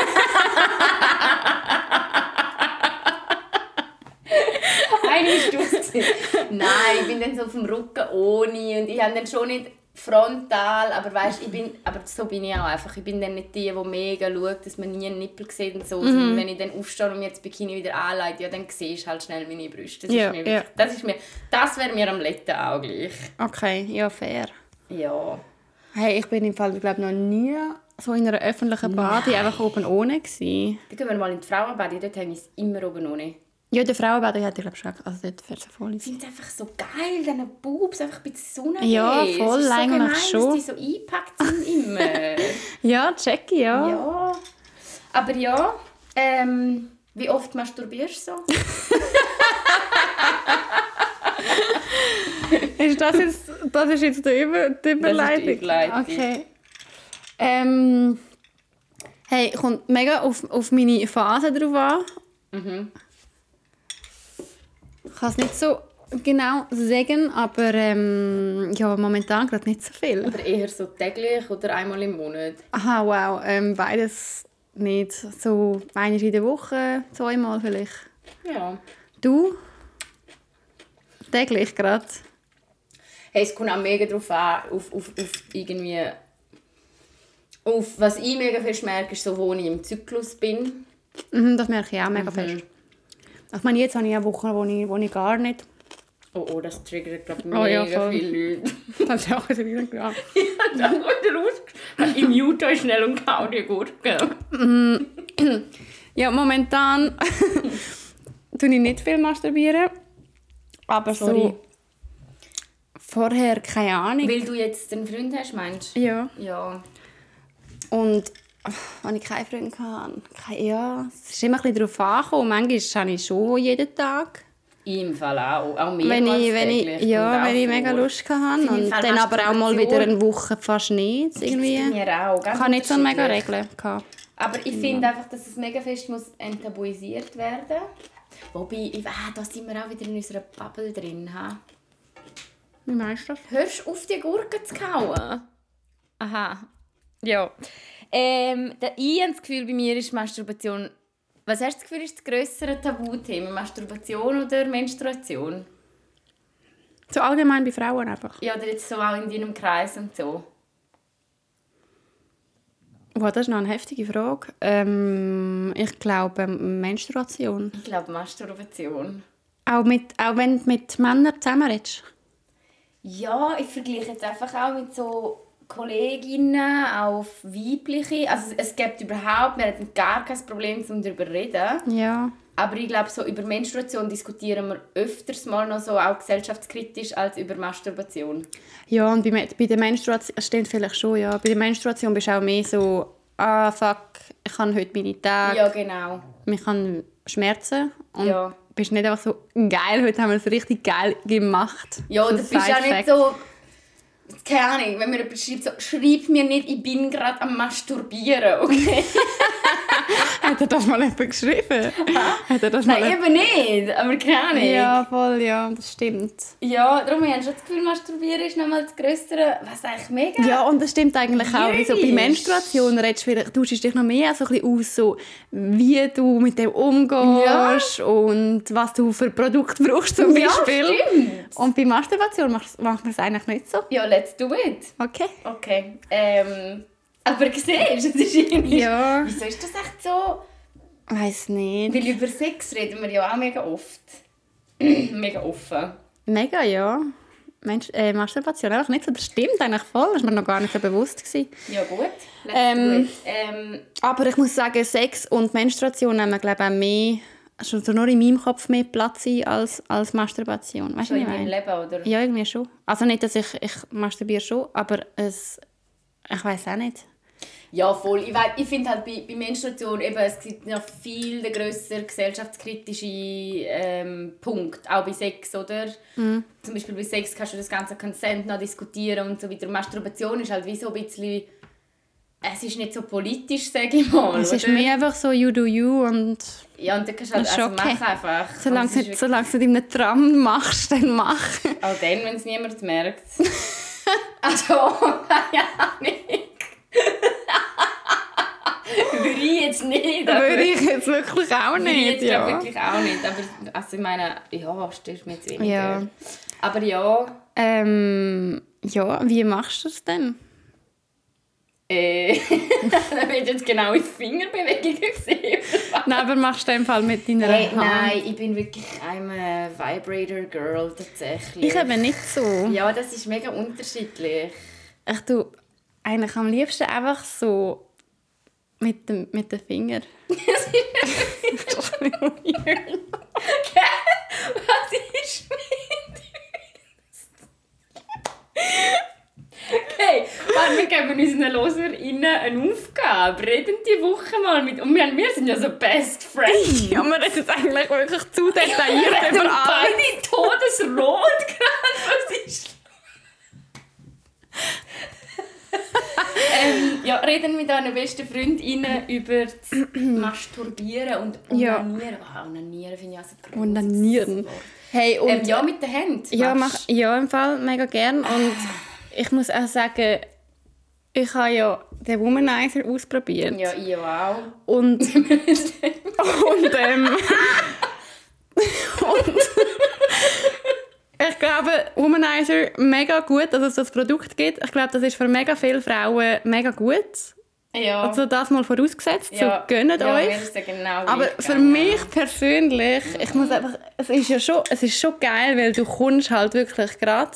Eine Stunde. Nein, ich bin dann so auf dem Rücken ohne und ich habe dann schon nicht frontal, aber weißt, ich bin, aber so bin ich auch einfach. Ich bin dann nicht die, die mega schaut, dass man nie einen Nippel sieht und so. Mhm. Sondern wenn ich dann aufstehe und mir das Bikini wieder anlege, ja, dann siehst du halt schnell meine Brüste. Das Ja, ist mir, ja. das ist mir, das wäre mir am letzten auch gleich. Okay, ja, fair. Ja. Hey, ich bin im Fall, glaube noch nie so in einer öffentlichen Bade einfach oben ohne gewesen. Dann gehen wir mal in die Frauenbade, dort habe ich es immer oben ohne. Ja, der Frauenbade hatte ich glaube schon, also dort fährt voll Ich finde es einfach so geil, diese Boobs einfach bei der Sonne. Ja, voll, so eigentlich gemein, schon. dass die so eingepackt sind immer. Ja, check ja. Ja. Aber ja, ähm, Wie oft masturbierst du so? Ist das jetzt, das ist jetzt die, Über die Überleitung? Überleitung. Okay. Ähm, hey, kommt mega auf, auf meine Phase drauf an. Mhm. Ich kann es nicht so genau sagen, aber ähm, ja, momentan gerade nicht so viel. Aber eher so täglich oder einmal im Monat? Aha, wow. Ähm, beides nicht. So einmal in der Woche, zweimal vielleicht. Ja. Du? Täglich gerade? Hey, es kommt auch mega drauf an, auf, auf, auf irgendwie... Auf, was ich mega fest merke, ist so, wo ich im Zyklus bin. Mhm, das merke ich auch mega fest. Ich meine, jetzt habe ich eine Woche, wo ich, wo ich gar nicht. Oh, oh, das triggert, glaube ich, Oh mega ja, voll. viele Leute. Das ist auch wieder klar. Dann wieder raus. Ich mute euch schnell und kau die Gurke. Ja, momentan tue ich nicht viel masturbieren. Aber Sorry. so vorher keine Ahnung. Weil du jetzt einen Freund hast, meinst du? Ja. Ja. Und wenn ich keinen Freund hatte, kein, ja, es ist immer ein bisschen darauf angekommen. Manchmal habe ich schon jeden Tag. Im Fall auch. Auch mehrmals Wenn ich, wenn ich, ja, wenn ich mega Lust hatte. Und dann aber auch mal wieder eine Woche fast nicht. Irgendwie. Mir auch. Ich habe nicht so eine mega. Regel. gehabt. Aber ich finde einfach, dass es mega fest muss enttabuisiert werden Wobei, ich, ah, da sind wir auch wieder in unserer Bubble drin. Ha? Wie meinst du das? Hörst du auf, die Gurke zu kauen? Aha. Ja. Ähm, der, ich habe das Gefühl, bei mir ist Masturbation... Was hast du das Gefühl, ist das grössere Tabuthema? Masturbation oder Menstruation? So allgemein bei Frauen einfach. Ja, oder jetzt so auch in deinem Kreis und so. Wow, das ist noch eine heftige Frage. Ähm, ich glaube Menstruation. Ich glaube Masturbation. Auch, mit, auch wenn du mit Männern zusammenredest. Ja, ich vergleiche jetzt einfach auch mit so Kolleginnen, auch weibliche. Also es gibt überhaupt, wir hatten gar kein Problem, um darüber zu reden. Ja. Aber ich glaube, so über Menstruation diskutieren wir öfters mal noch so auch gesellschaftskritisch als über Masturbation. Ja, und bei, bei der Menstruation, das stimmt vielleicht schon, ja. Bei der Menstruation bist du auch mehr so, ah, fuck, ich habe heute meine Tage, Ja, genau. ich habe Schmerzen. Und Ja. bist nicht einfach so, geil, heute haben wir es richtig geil gemacht. Ja, So oder bist auch nicht so... Keine Ahnung, wenn mir jemand schreibt, so, schreib mir nicht, ich bin gerade am Masturbieren, okay? Hat er das mal jemand geschrieben? Hat er das mal Nein, eben nicht, aber keine Ahnung. Ja, voll, ja, das stimmt. Ja, darum habe ich schon das Gefühl, Masturbieren ist nochmal das Größere, was eigentlich mega... Ja, und das stimmt eigentlich auch. Also bei. Menstruation redest du du dich noch mehr so ein bisschen aus, so, wie du mit dem umgehst und was du für Produkte brauchst zum Ja, Beispiel. stimmt. Und bei Masturbation macht man es eigentlich nicht so. Ja, let's do it. Okay. Okay. Ähm, aber siehst du, es ist irgendwie... Ja. Wieso ist das echt so... Weiß nicht. Weil über Sex reden wir ja auch mega oft. mega offen. Mega, ja. Mensch, äh, Masturbation einfach nicht so. Das stimmt eigentlich voll. Das war mir noch gar nicht so bewusst. Gewesen. Ja gut, Ähm. Ähm, Aber ich muss sagen, Sex und Menstruation nehmen, glaube ich, auch mehr, also nur in meinem Kopf mehr Platz ein als, als Masturbation. Weißt du, in meinem meine? Leben, oder? Ja, irgendwie schon. Also nicht, dass ich, ich masturbiere schon, aber es, ich weiß auch nicht. Ja, voll. Ich, weiss- ich finde halt bei, bei Menstruation eben, es gibt noch viel den grösseren gesellschaftskritische ähm, Punkt, auch bei Sex, oder? Mhm. Zum Beispiel bei Sex kannst du das ganze Consent noch diskutieren und so weiter. Masturbation ist halt wie so ein bisschen... Es ist nicht so politisch, sage ich mal, Es ist oder? mehr einfach so you do you und Ja, und dann kannst du halt also okay. mach einfach. solange Und es ist nicht, nicht in einem Tram machst, dann mach. wirklich- Auch dann, wenn es niemand merkt. also, keine Ahnung. Würde ich jetzt nicht. Würde ich jetzt wirklich auch Würde ich nicht, jetzt ja. wirklich auch nicht. Aber also ich meine, ja, stört mich jetzt weniger. Ja. Aber ja, Ähm, ja, wie machst du es denn? Äh, da wird jetzt genau in Fingerbewegungen gesehen. Nein, aber machst du in dem Fall mit deiner Hey, Hand? nein, ich bin wirklich eine Vibrator Girl tatsächlich. Ich eben nicht so. Ja, das ist mega unterschiedlich. Ich tue eigentlich am liebsten einfach so mit dem, mit den Fingern. Was ist mit uns? Okay, warte, wir geben unseren LoserInnen eine Aufgabe. Reden die Woche mal mit. Und wir, wir sind ja so Best Friends. Ja, wir reden jetzt eigentlich wirklich zu detailliert Wir über alles. beide todesrot gerade. Was ist ähm, ja, reden mit deinen besten Freundinnen über das Masturbieren und Ja. Onanieren. Wow, Onanieren finde ich auch so grosses Onanieren. Hey, und Ähm, ja, mit den Händen. Ja, mach, ja, im Fall mega gern. Und ich muss auch sagen, ich habe ja den Womanizer ausprobiert. Ja, ich auch. Und, und, ähm, und ich glaube, Womanizer mega gut, dass es das Produkt gibt. Ich glaube, das ist für mega viele Frauen mega gut. Ja. Also das mal vorausgesetzt, ja. so gönnt ja, euch. genau Aber für mich persönlich, ich muss einfach, es ist ja schon, es ist schon geil, weil du kommst halt wirklich gerade.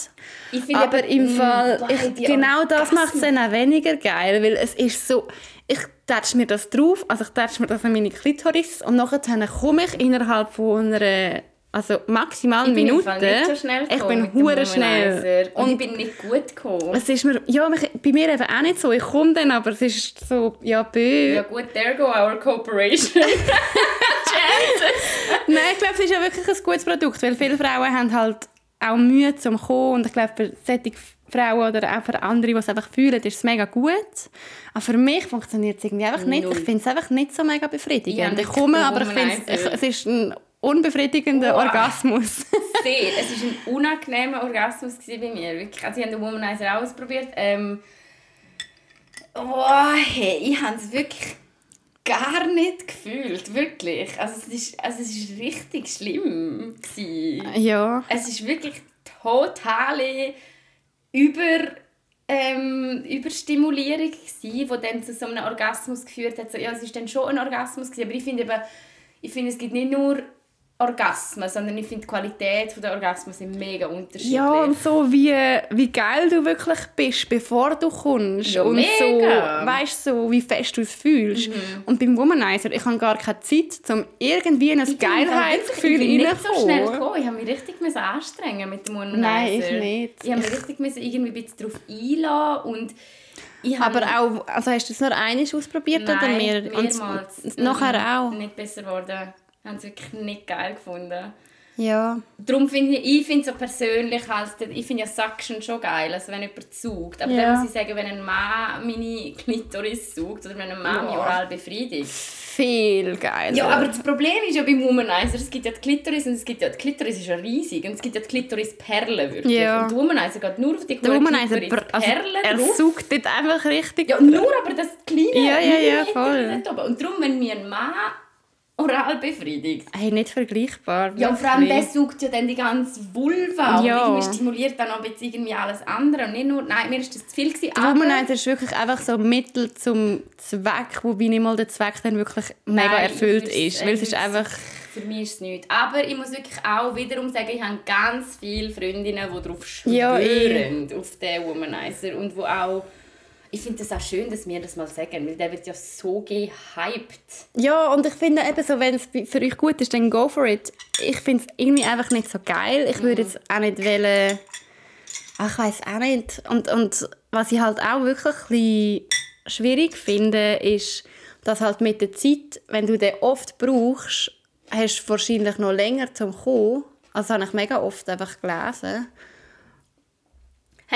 Aber eben, im mm, Fall, ich, genau das macht es dann auch weniger geil, weil es ist so, ich tätsch mir das drauf, also ich tätsch mir das an meine Klitoris und nachher komme ich innerhalb von einer, also maximal Ich bin Minute, nicht so schnell ich bin hure schnell. Und, Und ich bin nicht gut gekommen. es ist mir, ja, bei mir eben auch nicht so, ich komme dann, aber es ist so, ja, bö. Ja gut, there go our cooperation. Nein, ich glaube, es ist ja wirklich ein gutes Produkt, weil viele Frauen haben halt auch Mühe zum kommen und ich glaube, für solche Frauen oder auch für andere, die es einfach fühlen, ist es mega gut. Aber für mich funktioniert es irgendwie einfach nicht. Null. Ich finde es einfach nicht so mega befriedigend. Ja, ich komme, aber ich finde es ist ein unbefriedigender Wow. Orgasmus. Sehr. Es war ein unangenehmer Orgasmus gewesen bei mir. Wirklich. Also ich habe den Womanizer auch ausprobiert. Ähm, oh, hey, ich habe es wirklich gar nicht gefühlt. Wirklich. Also es ist, also es ist richtig schlimm. Gewesen. ja. Es ist wirklich totale Über, ähm, Überstimulierung gsi, die dann zu so einem Orgasmus geführt hat. So, ja, es ist dann schon ein Orgasmus gewesen, aber ich finde eben, ich finde, es gibt nicht nur Orgasmen, sondern ich finde die Qualität der Orgasmen sind mega unterschiedlich. Ja, und so wie, wie geil du wirklich bist, bevor du kommst. Ja, und mega. so, weißt so, wie fest du es fühlst. Und beim Womanizer, ich habe gar keine Zeit, um irgendwie in ein Ich Geilheitsgefühl wirklich- Ich bin nicht so schnell reinzukommen. gekommen. Ich habe mich richtig anstrengen mit dem Womanizer. Nein, ich nicht. Ich habe mich richtig irgendwie ein bisschen darauf einlassen und Aber auch, also hast du es nur einmal ausprobiert oder Nein, mehr? mehrmals. Und nachher auch? Nicht besser geworden. Ich habe es wirklich nicht geil gefunden. Ja. Darum finde ich, ich finde so persönlich halt, ich finde ja Suction schon geil, also wenn jemand saugt. Aber Ja. dann muss ich sagen, wenn ein Mann meine Klitoris saugt oder wenn ein Mann mich Ja. oral befriedigt. Viel geil. Ja, aber das Problem ist ja beim Womanizer, es gibt ja die Klitoris und es gibt ja, die Klitoris ist ja riesig und es gibt ja die Klitorisperlen wirklich. Ja. Und der Womanizer geht nur auf die der Womanizer, also, Klitorisperlen er drauf. saugt dort einfach richtig. Ja, nur aber das kleine Ja, ja, ja, voll. Und darum, wenn mir ein Mann oral befriedigt, Hey, nicht vergleichbar. ja, und vor allem der saugt ja dann die ganze Vulva Ja. und irgendwie stimuliert dann auch jetzt irgendwie alles andere und nicht nur, nein, mir ist das zu viel gewesen, Der aber Womanizer ist wirklich einfach so ein Mittel zum Zweck, wobei nicht mal der Zweck dann wirklich mega Nein, erfüllt ist. Weil es ist einfach... für mich ist es nichts. Aber ich muss wirklich auch wiederum sagen, ich habe ganz viele Freundinnen, die darauf schwören, Ja, eh. auf den Womanizer und wo auch ich finde es auch schön, dass wir das mal sagen, weil der wird ja so gehypt. Ja, und ich finde eben so, wenn es für euch gut ist, dann go for it. Ich finde es irgendwie einfach nicht so geil. Ich würde jetzt auch nicht wollen... Ach, ich weiß auch nicht. Und, und was ich halt auch wirklich ein bisschen schwierig finde, ist, dass halt mit der Zeit, wenn du den oft brauchst, hast du wahrscheinlich noch länger zum kommen. Also habe ich mega oft einfach gelesen.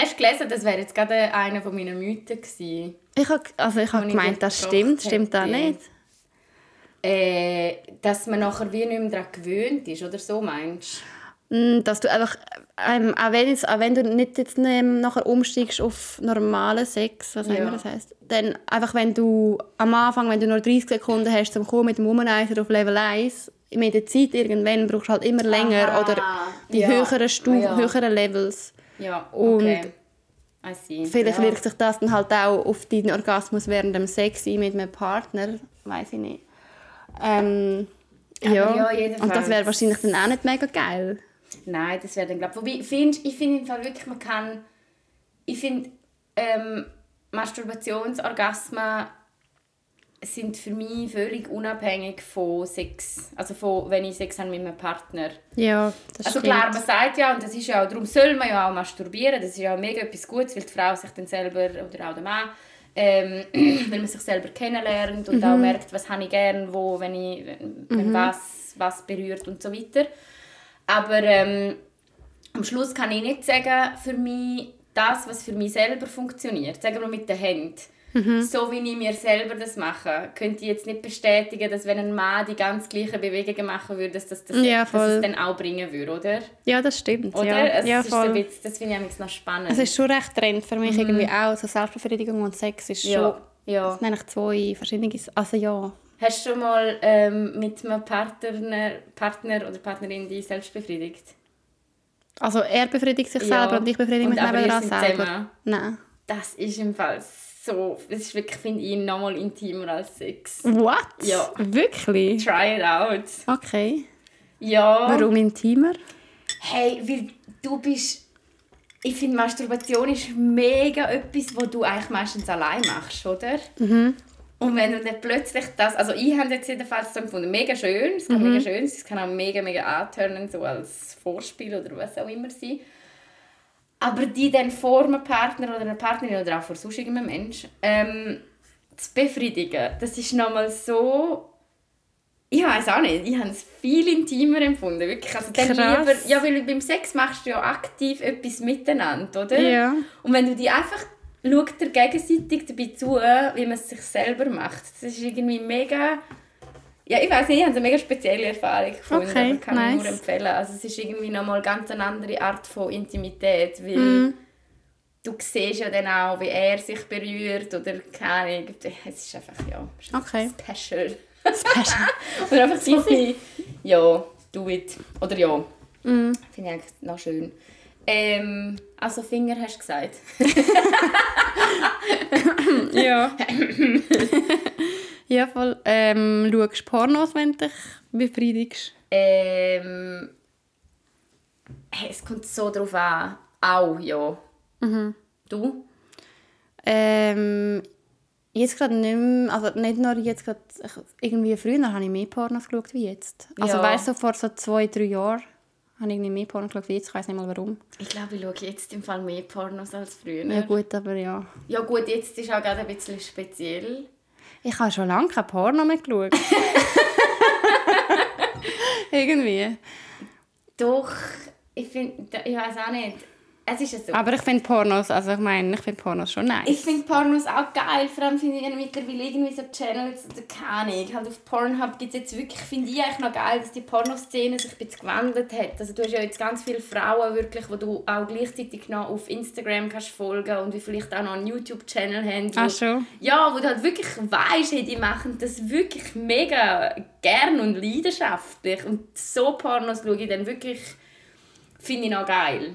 Hast du gelesen, das wäre jetzt gerade einer von meinen Mythen gewesen. Ich habe also ich hab gemeint, das stimmt. Stimmt das nicht? Äh, dass man nachher wie nicht mehr daran gewöhnt ist, oder so meinst Mm, Dass du einfach, ähm, auch, wenn jetzt, auch wenn du nicht jetzt nachher umsteigst auf normalen Sex, was auch Ja. immer das heisst, dann einfach, wenn du am Anfang, wenn du nur 30 Sekunden hast zum Kommen mit dem Womanizer auf Level 1, mit der Zeit irgendwann brauchst du halt immer länger Aha, oder die ja. höheren Stufen, Ja. höheren Levels. Ja, Und okay. I see. Vielleicht ja. wirkt sich das dann halt auch auf deinen Orgasmus während dem Sex mit einem Partner, weiß ich nicht. Ähm, ja, ja, und das wäre wahrscheinlich dann auch nicht mega geil. Nein, das wäre dann glaube ich. Wobei, find, ich finde im Fall wirklich, man kann... Ich finde, ähm, Masturbationsorgasmen sind für mich völlig unabhängig von Sex. Also von, wenn ich Sex habe mit meinem Partner. Ja, das Also stimmt. klar, man sagt ja, und das ist ja auch, darum soll man ja auch masturbieren, das ist ja auch mega etwas Gutes, weil die Frau sich dann selber, oder auch der Mann, Ähm, weil man sich selber kennenlernt und auch merkt, was habe ich gern, wo, wenn ich, wenn, wenn was, was berührt und so weiter. Aber ähm, am Schluss kann ich nicht sagen, für mich das, was für mich selber funktioniert, sagen wir mit den Händen. So wie ich mir selber das mache, könnte ich jetzt nicht bestätigen, dass wenn ein Mann die ganz gleichen Bewegungen machen würde, dass das, das, Ja, dass es dann auch bringen würde, oder? Ja, das stimmt. Oder? Ja, Es ja voll. bisschen, das finde ich noch spannend. Es ist schon recht Trend für mich irgendwie auch. So Selbstbefriedigung und Sex ist schon... ja. Das sind eigentlich zwei verschiedene... Also ja. Hast du schon mal ähm, mit einem Partner, Partner oder Partnerin dich selbst befriedigt? Also er befriedigt sich Ja. selber und ich befriedige mich nebenan selber. zusammen? Nein. Das ist im Fall so, das ist wirklich, finde ich, nochmal intimer als Sex. What? Ja. Wirklich? Try it out. Okay. Ja. Warum intimer? Hey, weil du bist... Ich finde, Masturbation ist mega etwas, was du eigentlich meistens allein machst, oder? Mhm. Und wenn du dann plötzlich das... Also ich habe jetzt jedenfalls so empfunden, mega schön, es kann Mhm. mega schön sein, es kann auch mega, mega anturnen, so als Vorspiel oder was auch immer sein. Aber die dann vor einem Partner oder einer Partnerin oder auch vor sonst irgendeinem Mensch ähm, zu befriedigen, das ist nochmal so... Ich weiß auch nicht, ich habe es viel intimer empfunden, wirklich. Also dann Krass. lieber, ja, weil beim Sex machst du ja aktiv etwas miteinander, oder? Ja. Und wenn du die einfach schaut dir gegenseitig dabei zu, wie man es sich selber macht. Das ist irgendwie mega... Ja, ich weiß nicht, ich habe eine mega spezielle Erfahrung gefunden, Okay, aber kann ich nice. nur empfehlen. Also es ist irgendwie nochmal ganz eine andere Art von Intimität, weil Mhm. du siehst ja dann auch, wie er sich berührt oder keine Ahnung. Es ist einfach, ja, ist Okay. special. Special. Oder einfach so ein ja, do it. Oder ja, Mhm. finde ich eigentlich noch schön. Ähm, also Finger hast du gesagt. ja. ja, voll. Ähm, schaust du Pornos, wenn du dich befriedigst? Ähm, es kommt so drauf an. Auch, ja. Mhm. Du? Ähm, jetzt gerade nicht mehr, also nicht nur jetzt gerade, irgendwie früher habe ich mehr Pornos geschaut wie jetzt. Also Ja. weißt du, vor so zwei, drei Jahren habe ich irgendwie mehr Pornos geschaut wie jetzt, ich weiß nicht mal warum. Ich glaube, ich schaue jetzt im Fall mehr Pornos als früher. Ja gut, aber ja. Ja gut, jetzt ist auch gerade ein bisschen speziell. Ich habe schon lange kein Porno mehr geschaut. irgendwie. Doch, ich finde, ich weiß auch nicht. Es ist ja so. Aber ich finde Pornos, also ich meine, ich finde Pornos schon nice. Ich finde Pornos auch geil, vor allem finde ich mittlerweile irgendwie so Channels, oder keine Ahnung, halt auf Pornhub gibt es jetzt wirklich, finde ich eigentlich noch geil, dass die Pornoszene sich ein bisschen gewandelt hat. Also du hast ja jetzt ganz viele Frauen wirklich, die du auch gleichzeitig noch auf Instagram kannst folgen und die vielleicht auch noch einen YouTube-Channel haben. Ach schon? Ja, wo du halt wirklich weißt, hey, die machen das wirklich mega gern und leidenschaftlich. Und so Pornos schaue ich dann wirklich, finde ich noch geil.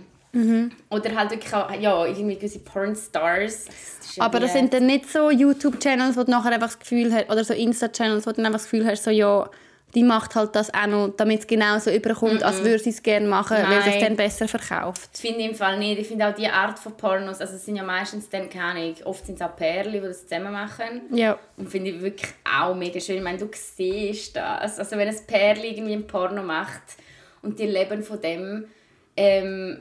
Oder halt wirklich auch, ja, irgendwie gewisse Pornstars. Das Aber das sind dann nicht so YouTube-Channels, wo du nachher einfach das Gefühl hast, oder so Insta-Channels, wo du dann einfach das Gefühl hast, so ja, die macht halt das auch noch, damit es genau so überkommt, als würde sie es gerne machen, weil sie es Nein. dann besser verkauft. Das finde ich im Fall nicht. Ich finde auch die Art von Pornos, also es sind ja meistens dann, keine Ahnung, oft sind es auch Pärchen, die das zusammen machen. Ja. Und finde ich wirklich auch mega schön. Ich meine, du siehst das. Also wenn ein Pärchen irgendwie ein Porno macht und die leben von dem, ähm,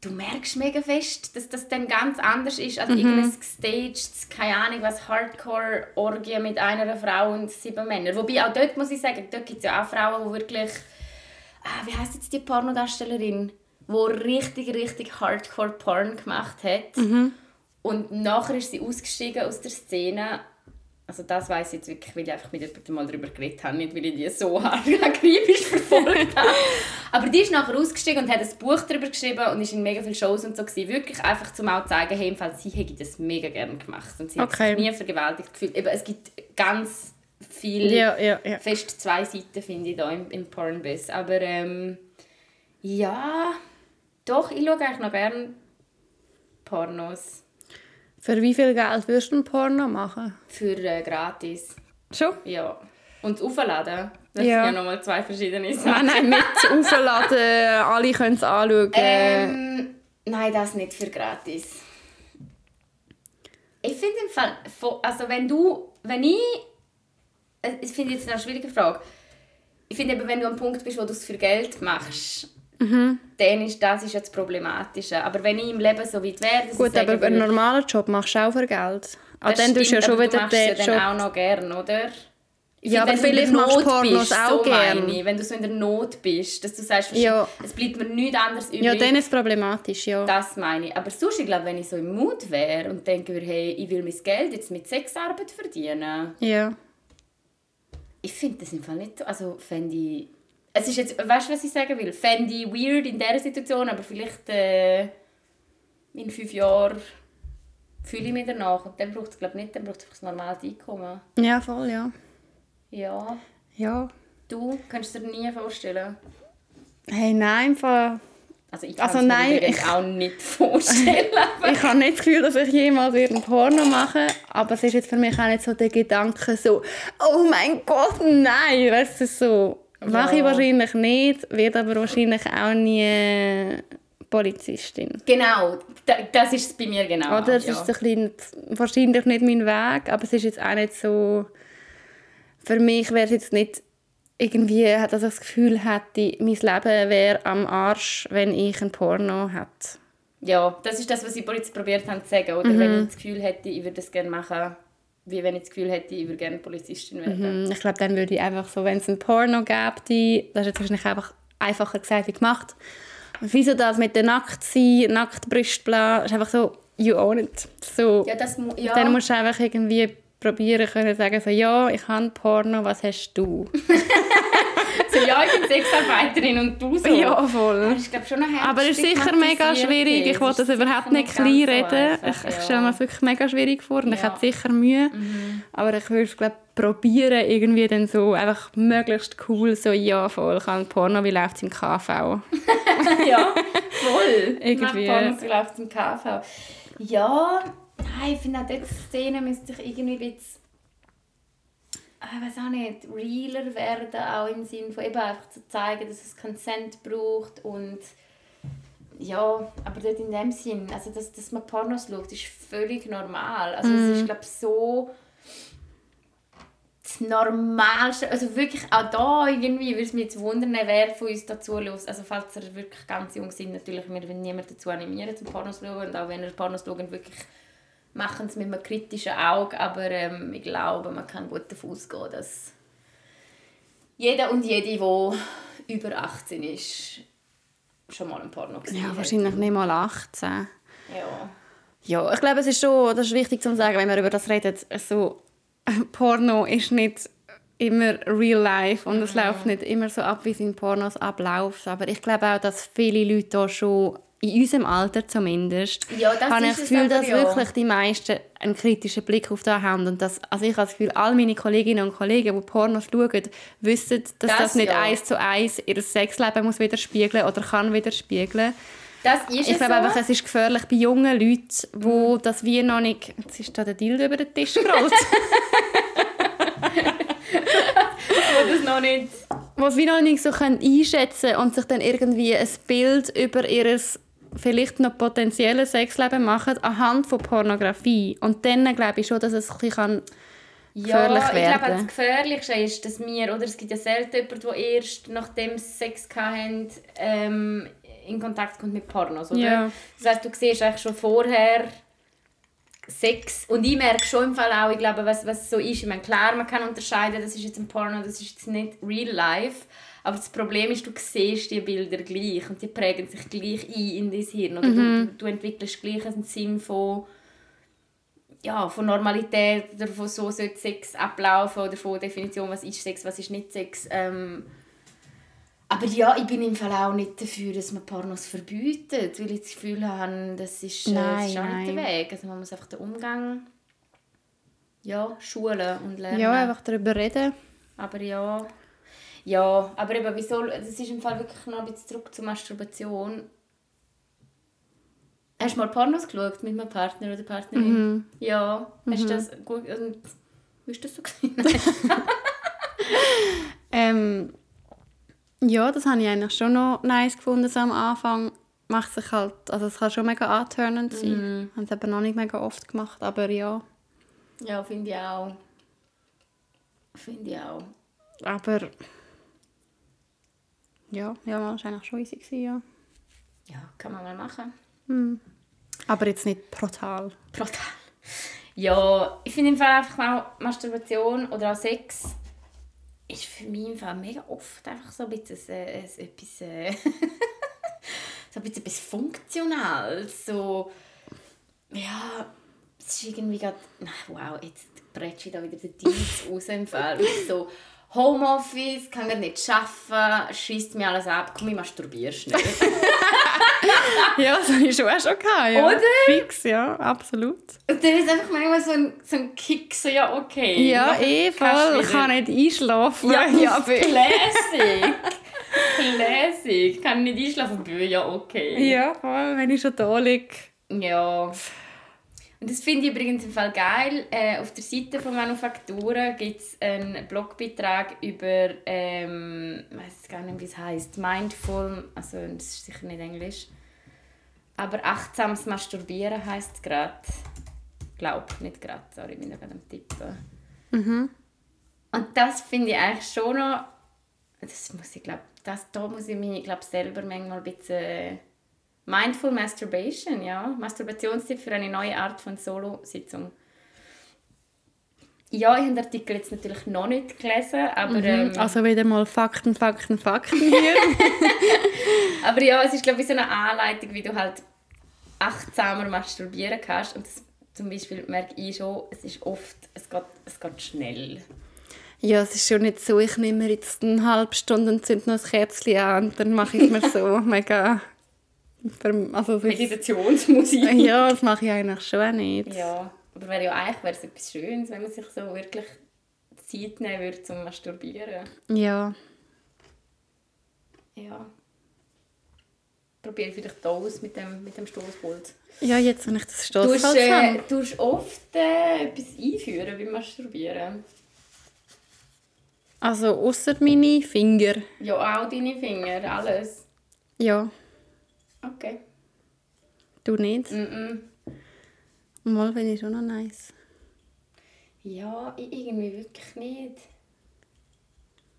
du merkst mega fest, dass das dann ganz anders ist als irgendein gestaged, keine Ahnung was, Hardcore-Orgie mit einer Frau und sieben Männern. Wobei auch dort muss ich sagen, dort gibt es ja auch Frauen, die wirklich, ah, wie heißt jetzt die Pornodarstellerin, die richtig, richtig Hardcore-Porn gemacht hat. Und nachher ist sie ausgestiegen aus der Szene. Also das weiß ich jetzt wirklich, weil ich einfach mit jemandem mal darüber geredet habe, nicht weil ich die so akribisch verfolgt habe. Aber die ist nachher ausgestiegen und hat ein Buch darüber geschrieben und ist in mega vielen Shows und so gewesen. Wirklich einfach zum auch zu zeigen, hey, im Fall, sie hätte das mega gerne gemacht und sie Okay. hat sich nie vergewaltigt gefühlt. Eben, es gibt ganz viel Ja, ja, ja. fest zwei Seiten, finde ich, da im, im Pornbiz. Aber ähm, ja, doch, ich schaue eigentlich noch gerne Pornos Für wie viel Geld würdest du ein Porno machen? für äh, gratis. Schon? Ja. Und aufladen, das Ja. sind ja nochmal zwei verschiedene Nein, Sachen. nein, mit aufladen, alle können es anschauen. Ähm, nein, das nicht für gratis. Ich finde im Fall, also wenn du, wenn ich, äh, ich finde jetzt eine schwierige Frage. Ich finde eben, wenn du am Punkt bist, wo du es für Geld machst, Mhm. dann ist das ist ja das Problematische. Aber wenn ich im Leben so weit wäre, Gut, aber einen würde, normalen Job machst du auch für Geld. Ah, dann tust du ja stimmt, schon wieder du machst ja den dann Job. auch noch gern, oder? Ich Ja, finde, aber wenn du in vielleicht machst du Not Pornos bist, auch so gern. meine ich. Wenn du so in der Not bist, dass du sagst, Ja. es bleibt mir nichts anderes übrig. Ja, dann ist es problematisch, ja. Das meine ich. Aber sonst, ich glaube, wenn ich so im Mut wäre und denke, hey, ich will mein Geld jetzt mit Sexarbeit verdienen, Ja. ich finde das im Fall nicht so. Also, fände ich. Es ist jetzt, weißt du, was ich sagen will? Fände ich weird in dieser Situation, aber vielleicht äh, in fünf Jahren fühle ich mich danach. Und dann braucht es, glaube ich, nicht, dann braucht es einfach ein normales Einkommen. Ja, voll, ja. Ja. Ja. Du, kannst dir nie vorstellen? Hey, nein, einfach... Also, ich kann Also es mir nein, übrigens ich- auch nicht vorstellen. Ich habe nicht das Gefühl, dass ich jemals ein Porno mache, aber es ist jetzt für mich auch nicht so der Gedanke so, oh mein Gott, nein, weißt du, so, mache ich wahrscheinlich nicht, werde aber wahrscheinlich auch nie Polizistin. genau, da- das ist es bei mir genau. Oder? Es ja. ist ein bisschen wahrscheinlich nicht mein Weg, aber es ist jetzt auch nicht so, für mich wäre es jetzt nicht irgendwie, dass ich das Gefühl hätte, mein Leben wäre am Arsch, wenn ich ein Porno hätte. Ja, das ist das, was ich jetzt probiert habe zu sagen. Oder Mhm. wenn ich das Gefühl hätte, ich würde das gerne machen, wie wenn ich das Gefühl hätte, ich würde gerne Polizistin werden. Mm, Ich glaube, dann würde ich einfach so, wenn es ein Porno gäbe, das ist jetzt wahrscheinlich einfach einfacher gesagt wie gemacht. Wieso das mit der nackt sein, nackt Brust, bla, ist einfach so, you own it. So, Ja, das ja. Dann musst du einfach irgendwie probieren können sagen, so, ja, ich habe Porno, was hast du? so, ja, ich bin Sexarbeiterin und du so. ja, voll. Das ist, glaube schon Aber es ist sicher mega schwierig. Ich wollte das überhaupt nicht klein reden. Ich, ich stelle mir es wirklich mega schwierig vor und ich Ja. hätte sicher Mühe. Aber ich würde es glaube probieren, irgendwie dann so einfach möglichst cool so, ja voll, ich habe Porno, wie läuft es im KV? ja, voll. Irgendwie. Nach Pornos läuft im KV. Ja, nein, ich finde auch diese Szene müsste ich irgendwie ein bisschen ich weiß auch nicht, realer werden, auch im Sinne von eben einfach zu zeigen, dass es Consent braucht und ja, aber dort in dem Sinn, also dass, dass man Pornos schaut, ist völlig normal. Also es ist, glaube ich, so das Normalste, also wirklich auch da irgendwie, würde es mich jetzt wundern, wer von uns dazu los. Also falls ihr wirklich ganz jung sind, natürlich, wir wollen niemanden dazu animieren, zum Pornos schauen und auch wenn ihr Pornos schauen, wirklich machen es mit einem kritischen Auge, aber ähm, ich glaube, man kann gut davon ausgehen, dass jeder und jede, der über 18 ist, schon mal ein Porno gesehen Ja, hat. wahrscheinlich nicht mal 18. Ja. Ja, ich glaube, es ist schon, das ist wichtig zu sagen, wenn wir über das reden, so, Porno ist nicht immer real life und es läuft nicht immer so ab, wie es in Pornos abläuft. Aber ich glaube auch, dass viele Leute da schon, in unserem Alter zumindest, Ja, das habe ich das Gefühl, dass ja. wirklich die meisten einen kritischen Blick auf das haben. Und dass, also ich habe das Gefühl, all meine Kolleginnen und Kollegen, die Pornos schauen, wissen, dass das, Das nicht ja. eins zu eins ihr Sexleben muss widerspiegeln oder kann widerspiegeln. Das ist Ich glaube so. einfach, es ist gefährlich bei jungen Leuten, wo das wie noch nicht... Jetzt ist da der Dildo über den Tisch gerollt. wo das noch nicht... wo es wie noch nicht so können einschätzen und sich dann irgendwie ein Bild über ihr vielleicht noch potenzielles Sexleben machen anhand von Pornografie. Und dann glaube ich schon, dass es ein bisschen kann Ja, gefährlich ich werden glaube, das Gefährlichste ist, dass wir, oder es gibt ja selten jemanden, der erst nachdem sie Sex hatten, ähm, in Kontakt kommt mit Pornos, oder? Ja. Das heisst, du siehst eigentlich schon vorher Sex und ich merke schon im Fall auch, ich glaube, was, was so ist, ich meine, klar, man kann unterscheiden, das ist jetzt ein Porno, das ist jetzt nicht real life, aber das Problem ist, du siehst die Bilder gleich und die prägen sich gleich ein in dein Hirn, oder du, du entwickelst gleich einen Sinn von ja, von Normalität oder von so sollte Sex ablaufen oder von Definition, was ist Sex, was ist nicht Sex. Ähm, aber ja, ich bin im Fall auch nicht dafür, dass man Pornos verbietet, weil ich das Gefühl habe, das ist, äh, das ist auch Nein, nicht der nein. Weg. Also man muss einfach den Umgang ja, schulen und lernen. ja, einfach darüber reden. Aber ja, ja, aber eben, wieso, das ist im Fall wirklich noch ein bisschen zurück zur Masturbation. Hast du mal Pornos geschaut mit einem Partner oder Partnerin? Ja. Hast du das gut, und wie ist das so gewesen? Ähm, ja, das habe ich eigentlich schon noch nice gefunden so am Anfang. Macht sich halt, also es kann schon mega antörnend sein. Mhm. Habe es eben noch nicht mega oft gemacht, aber ja. ja, finde ich auch. Finde ich auch. Aber ja, ja, war wahrscheinlich schon easy gewesen, ja. Ja, kann man mal machen. Aber jetzt nicht brutal. Brutal. Ja, ich finde im Fall einfach auch Masturbation oder auch Sex ist für mich im Fall mega oft einfach so ein bisschen äh, etwas, äh, so ein bisschen etwas Funktionales. So, ja, es ist irgendwie gerade, wow, jetzt bretsche ich da wieder den Dienst raus im Fall. So, Homeoffice, kann nicht arbeiten, schießt mir alles ab, komm, ich masturbiere schnell. ja, das habe ich schon auch schon gehabt, ja. Oder? Fix, ja, absolut. Und dann ist einfach manchmal so ein, so ein Kick, so, ja, okay. Ja, eh, voll, wieder- kann nicht einschlafen. Ja, ja, Classic. Classic. Kann nicht einschlafen, aber ja, okay. Ja, voll, wenn ich schon da liege. Ja. Und das finde ich übrigens im Fall geil. Äh, auf der Seite von Manufakturen gibt es einen Blogbeitrag über, ähm, ich weiß gar nicht, wie es heißt, Mindful, also das ist sicher nicht Englisch, aber achtsames Masturbieren heißt es gerade. Glaub, nicht gerade, sorry, ich bin da gerade am Tippen. Mhm. Und das finde ich eigentlich schon noch, das muss ich glaube, das, da muss ich mich glaub, selber manchmal ein bisschen Mindful Masturbation, ja, Masturbationstipp für eine neue Art von Solo-Sitzung. Ja, ich habe den Artikel jetzt natürlich noch nicht gelesen, aber, ähm, Also wieder mal Fakten, Fakten, Fakten hier. aber ja, es ist glaube ich so eine Anleitung, wie du halt achtsamer masturbieren kannst und das, zum Beispiel merke ich schon, es ist oft, es geht, es geht schnell. ja, es ist schon nicht so, ich nehme mir jetzt eine halbe Stunde und zünde noch ein Kerzchen an und dann mache ich mir so mega... Also, Meditationsmusik. ja, das mache ich eigentlich schon nicht. Ja, aber wäre ja eigentlich wäre es etwas Schönes, wenn man sich so wirklich Zeit nehmen würde zum Masturbieren. Ja. Ja. Probiere vielleicht da aus mit dem, mit dem Stoßpult. Ja, jetzt, wenn ich das Stoßholz äh, habe. du hast oft äh, etwas einführen beim Masturbieren. Also, außer meine Finger. Ja, auch deine Finger, alles. Ja, Okay. du nicht. Mm -mm. Mal finde ich schon noch nice. Ja, ich irgendwie wirklich nicht.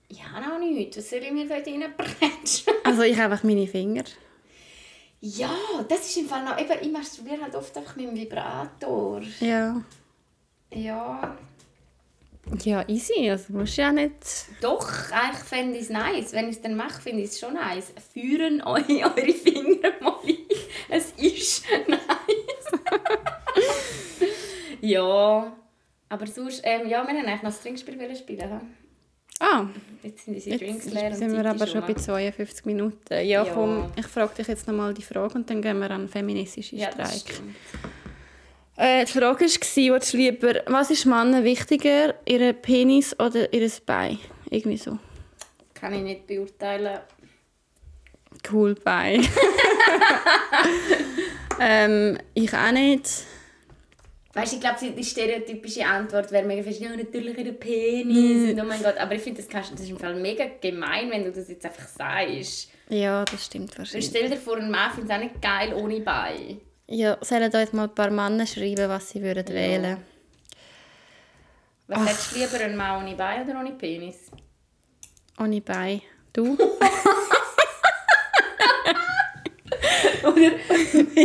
Ich habe auch nichts. Was soll ich mir da reinbretschen? Also, ich habe einfach meine Finger. Ja, das ist im Fall noch... Eben, ich masturbiere halt oft einfach mit dem Vibrator. Ja. Ja, Ja, easy. Also, musst du ja nicht... doch, eigentlich fände ich es nice. Wenn ich es dann mache, finde ich es schon nice. Führen euch eure Finger mal ein. Es ist nice. ja, aber sonst... Ähm, ja, wir haben eigentlich noch das Trinkspiel spielen. Ah, Jetzt sind unsere jetzt Drinks leer und sind wir aber schon bei 52 Minuten. Ja, Ja. komm, ich frage dich jetzt nochmal die Frage und dann gehen wir an den feministischen Ja, Streik. stimmt. Äh, die Frage war, du lieber, was ist Männern wichtiger, ihr Penis oder ihr Bein? Irgendwie so. Kann ich nicht beurteilen. Cool, Bein. ähm, ich auch nicht. Weißt du, ich glaube, die stereotypische Antwort wäre mega fest, ja, natürlich ihre Penis. Und oh mein Gott, aber ich finde, das, kannst- das ist im Fall mega gemein, wenn du das jetzt einfach sagst. Ja, das stimmt wahrscheinlich. stell dir vor, ein Mann findet es auch nicht geil ohne Bein. Ja, sollen euch mal ein paar Männer schreiben, was sie würden wählen Was hättest du lieber, ein Mann ohne Bein oder ohne Penis? Ohne Bein. Du? Oder mit,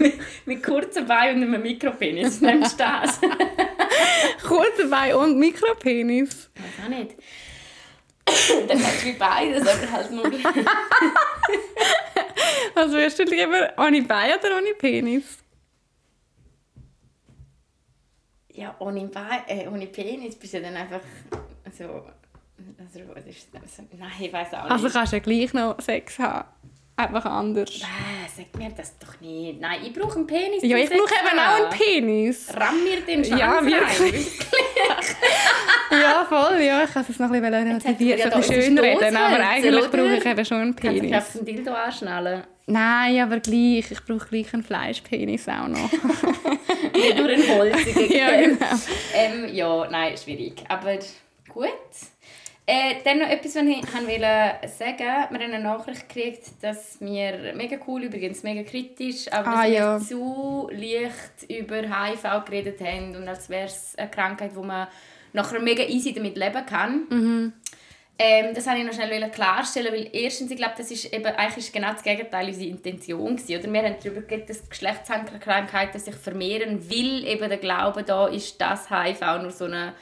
mit, mit kurzen Beinen und einem Mikropenis. Nimmst du das? Kurze Bein und Mikropenis. Weiß auch nicht. Dann hättest du beides, aber halt nur... Was würdest du lieber? Ohne Bein oder ohne Penis? Ja, ohne, Bein, äh, ohne Penis bist du dann einfach so... Also, was ist das? Nein, ich weiß auch nicht. Also kannst du ja gleich noch Sex haben. Einfach anders. Äh, sag mir das doch nicht. Nein, ich brauche einen Penis. Ja, ich brauche eben auch einen Penis. Ramm mir den Schwanz Ja, wirklich. Ja, voll. Ja, ich kann es noch ein bisschen relativieren, ja so ein bisschen schön reden, aber eigentlich brauche ich eben schon einen Kannst du Penis. den Dildo anschnallen? Nein, aber gleich. Ich brauche gleich einen Fleischpenis auch noch. Nicht nur einen holzigen. ja, genau. ähm, ja, nein, schwierig. Aber gut. Äh, dann noch etwas, was ich han wollte sagen. Wir haben eine Nachricht gekriegt, dass wir, mega cool übrigens, mega kritisch, aber Ah, dass wir ja. zu leicht über HIV geredet haben und als wäre es eine Krankheit, wo man nachher mega easy damit leben kann. Mhm. Ähm, das wollte ich noch schnell klarstellen, weil erstens, ich glaube, das ist eben, eigentlich ist genau das Gegenteil unsere Intention gewesen. Oder wir haben darüber geredet, dass Geschlechtskrankheiten sich vermehren, weil eben der Glaube da ist, dass HIV nur so eine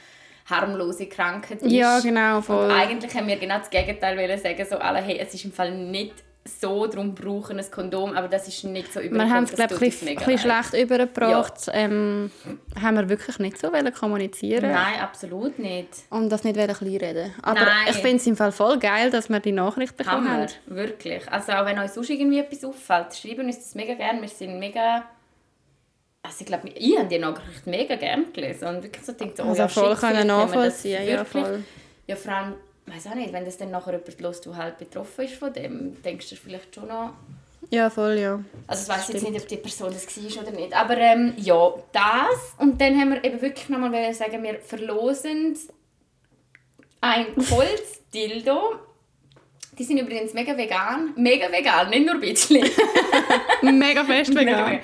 harmlose Krankheit ist. Ja, genau, voll. Und eigentlich haben wir genau das Gegenteil wollen sagen, so alle, hey, es ist im Fall nicht so, darum brauchen ein Kondom, aber das ist nicht so übergekommen. Wir haben es, glaube ich, ein bisschen schlecht übergebracht. Ja. Ähm, haben wir wirklich nicht so kommunizieren Nein, absolut nicht. Und das nicht kleinreden Aber Nein. ich finde es im Fall voll geil, dass wir die Nachricht bekommen haben. wirklich. Also auch wenn euch sonst irgendwie etwas auffällt, schreiben uns das mega gerne. Wir sind mega... Also ich glaube, ich habe die Nachricht mega gerne gelesen und wirklich so denkt, oh, also ja, voll können nachvollziehen, ja voll. Ja, vor allem weiß auch nicht, wenn das dann nachher jemand los, der halt betroffen ist von dem, denkst du vielleicht schon noch... Ja, voll, ja. Also ich weiß jetzt nicht, ob die Person das war oder nicht. Aber ähm, ja, das. Und dann haben wir eben wirklich nochmal sagen, wir verlosen ein Holzdildo. Die sind übrigens mega vegan. Mega vegan, nicht nur ein bisschen. mega fest vegan.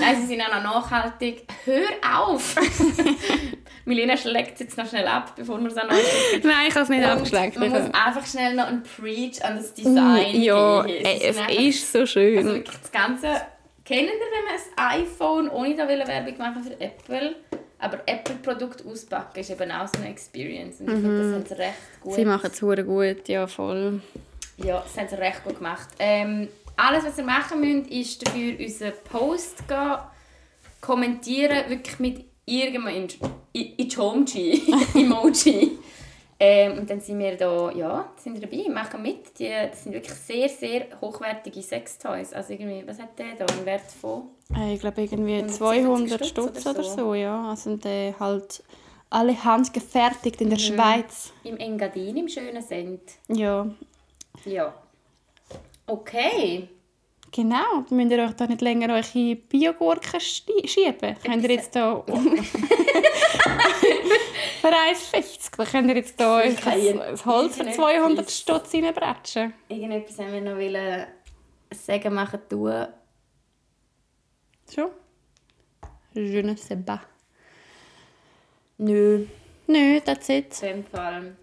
Nein, sie sind auch noch nachhaltig. Hör auf! Milena schlägt es jetzt noch schnell ab, bevor wir es an euch Nein, ich habe es nicht abgeschleckt. Man muss einfach schnell noch ein Preach an das Design mm, Ja, ey, es einfach, ist so schön. Also wirklich das Ganze... Kennen ihr, wenn man ein iPhone, ohne da Werbung machen für Apple, aber Apple-Produkt auspacken ist eben auch so eine Experience. Und ich mhm. finde, das haben sie recht gut. Sie machen es gut, ja voll. Ja, das haben sie recht gut gemacht. Ähm, alles, was ihr machen müsst, ist dafür unseren Post gehen, kommentieren, wirklich mit irgendwann Ichomji, Emoji. ähm, und dann sind wir da, ja, sind dabei, machen mit. Die, das sind wirklich sehr, sehr hochwertige Sextoys. Also irgendwie, was hat der da, einen Wert von? Äh, ich glaube irgendwie 200 Stutz oder, oder, so, ja. Also die halt alle handgefertigt in der mhm. Schweiz. Im Engadin, im schönen Send. Ja. Ja. Okay. Genau, müsst ihr euch da nicht länger eure Biogurken schieben. Könnt ihr jetzt da... für 1,50 dann könnt ihr jetzt da das Holz für 200 Stutz reinbretschen. Irgendetwas haben wir noch wollen sagen, machen, tun. Schon? Je ne sais pas. Nö. Nö, that's it. In dem Fall.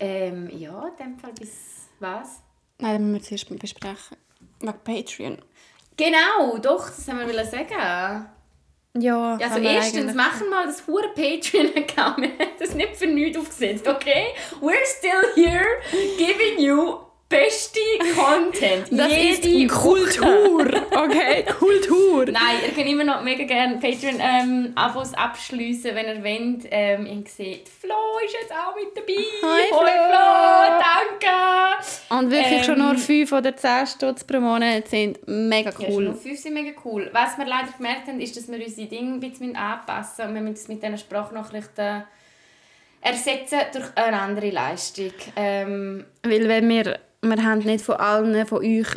Ähm, ja, in dem Fall bis was? Nein, das müssen wir zuerst besprechen. Wegen Patreon. Genau, doch, das haben wir sagen. Ja, also erstens, machen mal das hure Patreon-Account. Das nicht für nichts aufgesetzt, okay? We're still here giving you beste Content. Das Jede ist Kultur. Okay, Kultur. Nein, ihr könnt immer noch mega gerne Patreon-Abos ähm, abschließen, wenn ihr wollt. Ähm, ihr seht, Flo ist jetzt auch mit dabei. Hi Flo. Flo, danke. Und wirklich ähm, schon nur 5 oder 10 Stutz pro Monat sind mega cool. Ja, schon nur 5 sind mega cool. Was wir leider gemerkt haben, ist, dass wir unsere Dinge ein bisschen anpassen müssen. Wir müssen das mit diesen Sprachnachrichten ersetzen durch eine andere Leistung. Ähm, Weil wenn wir wir haben nicht von allen von euch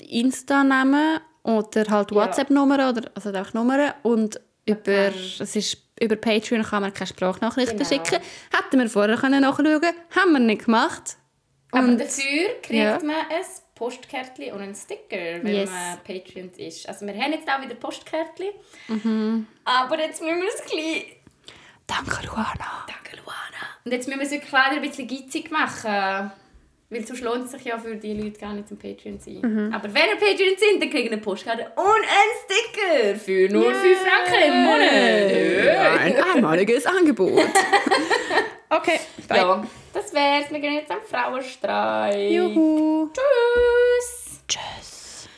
Insta-Namen oder halt WhatsApp-Nummern oder also einfach Nummern und über, es ist, über Patreon kann man keine Sprachnachrichten genau. schicken. Hätten wir vorher können nachschauen können, haben wir nicht gemacht. Aber und, dafür kriegt ja. man ein Postkärtchen und einen Sticker, wenn yes. man Patreon ist. Also wir haben jetzt auch wieder Postkärtchen. Mhm. Aber jetzt müssen wir es gleich... Danke, Luana. Danke, Luana. Und jetzt müssen wir es wirklich leider ein bisschen gitzig machen. Weil sonst lohnt es sich ja für die Leute gar nicht zum Patreon zu sein. Mhm. Aber wenn ihr Patreon sind, dann kriegen ihr eine Postkarte und einen Sticker für nur yeah. 5 Franken im Monat. Ein einmaliges Angebot. okay, bye. Ja, das wär's. Wir gehen jetzt am Frauenstreik. Juhu. Tschüss. Tschüss.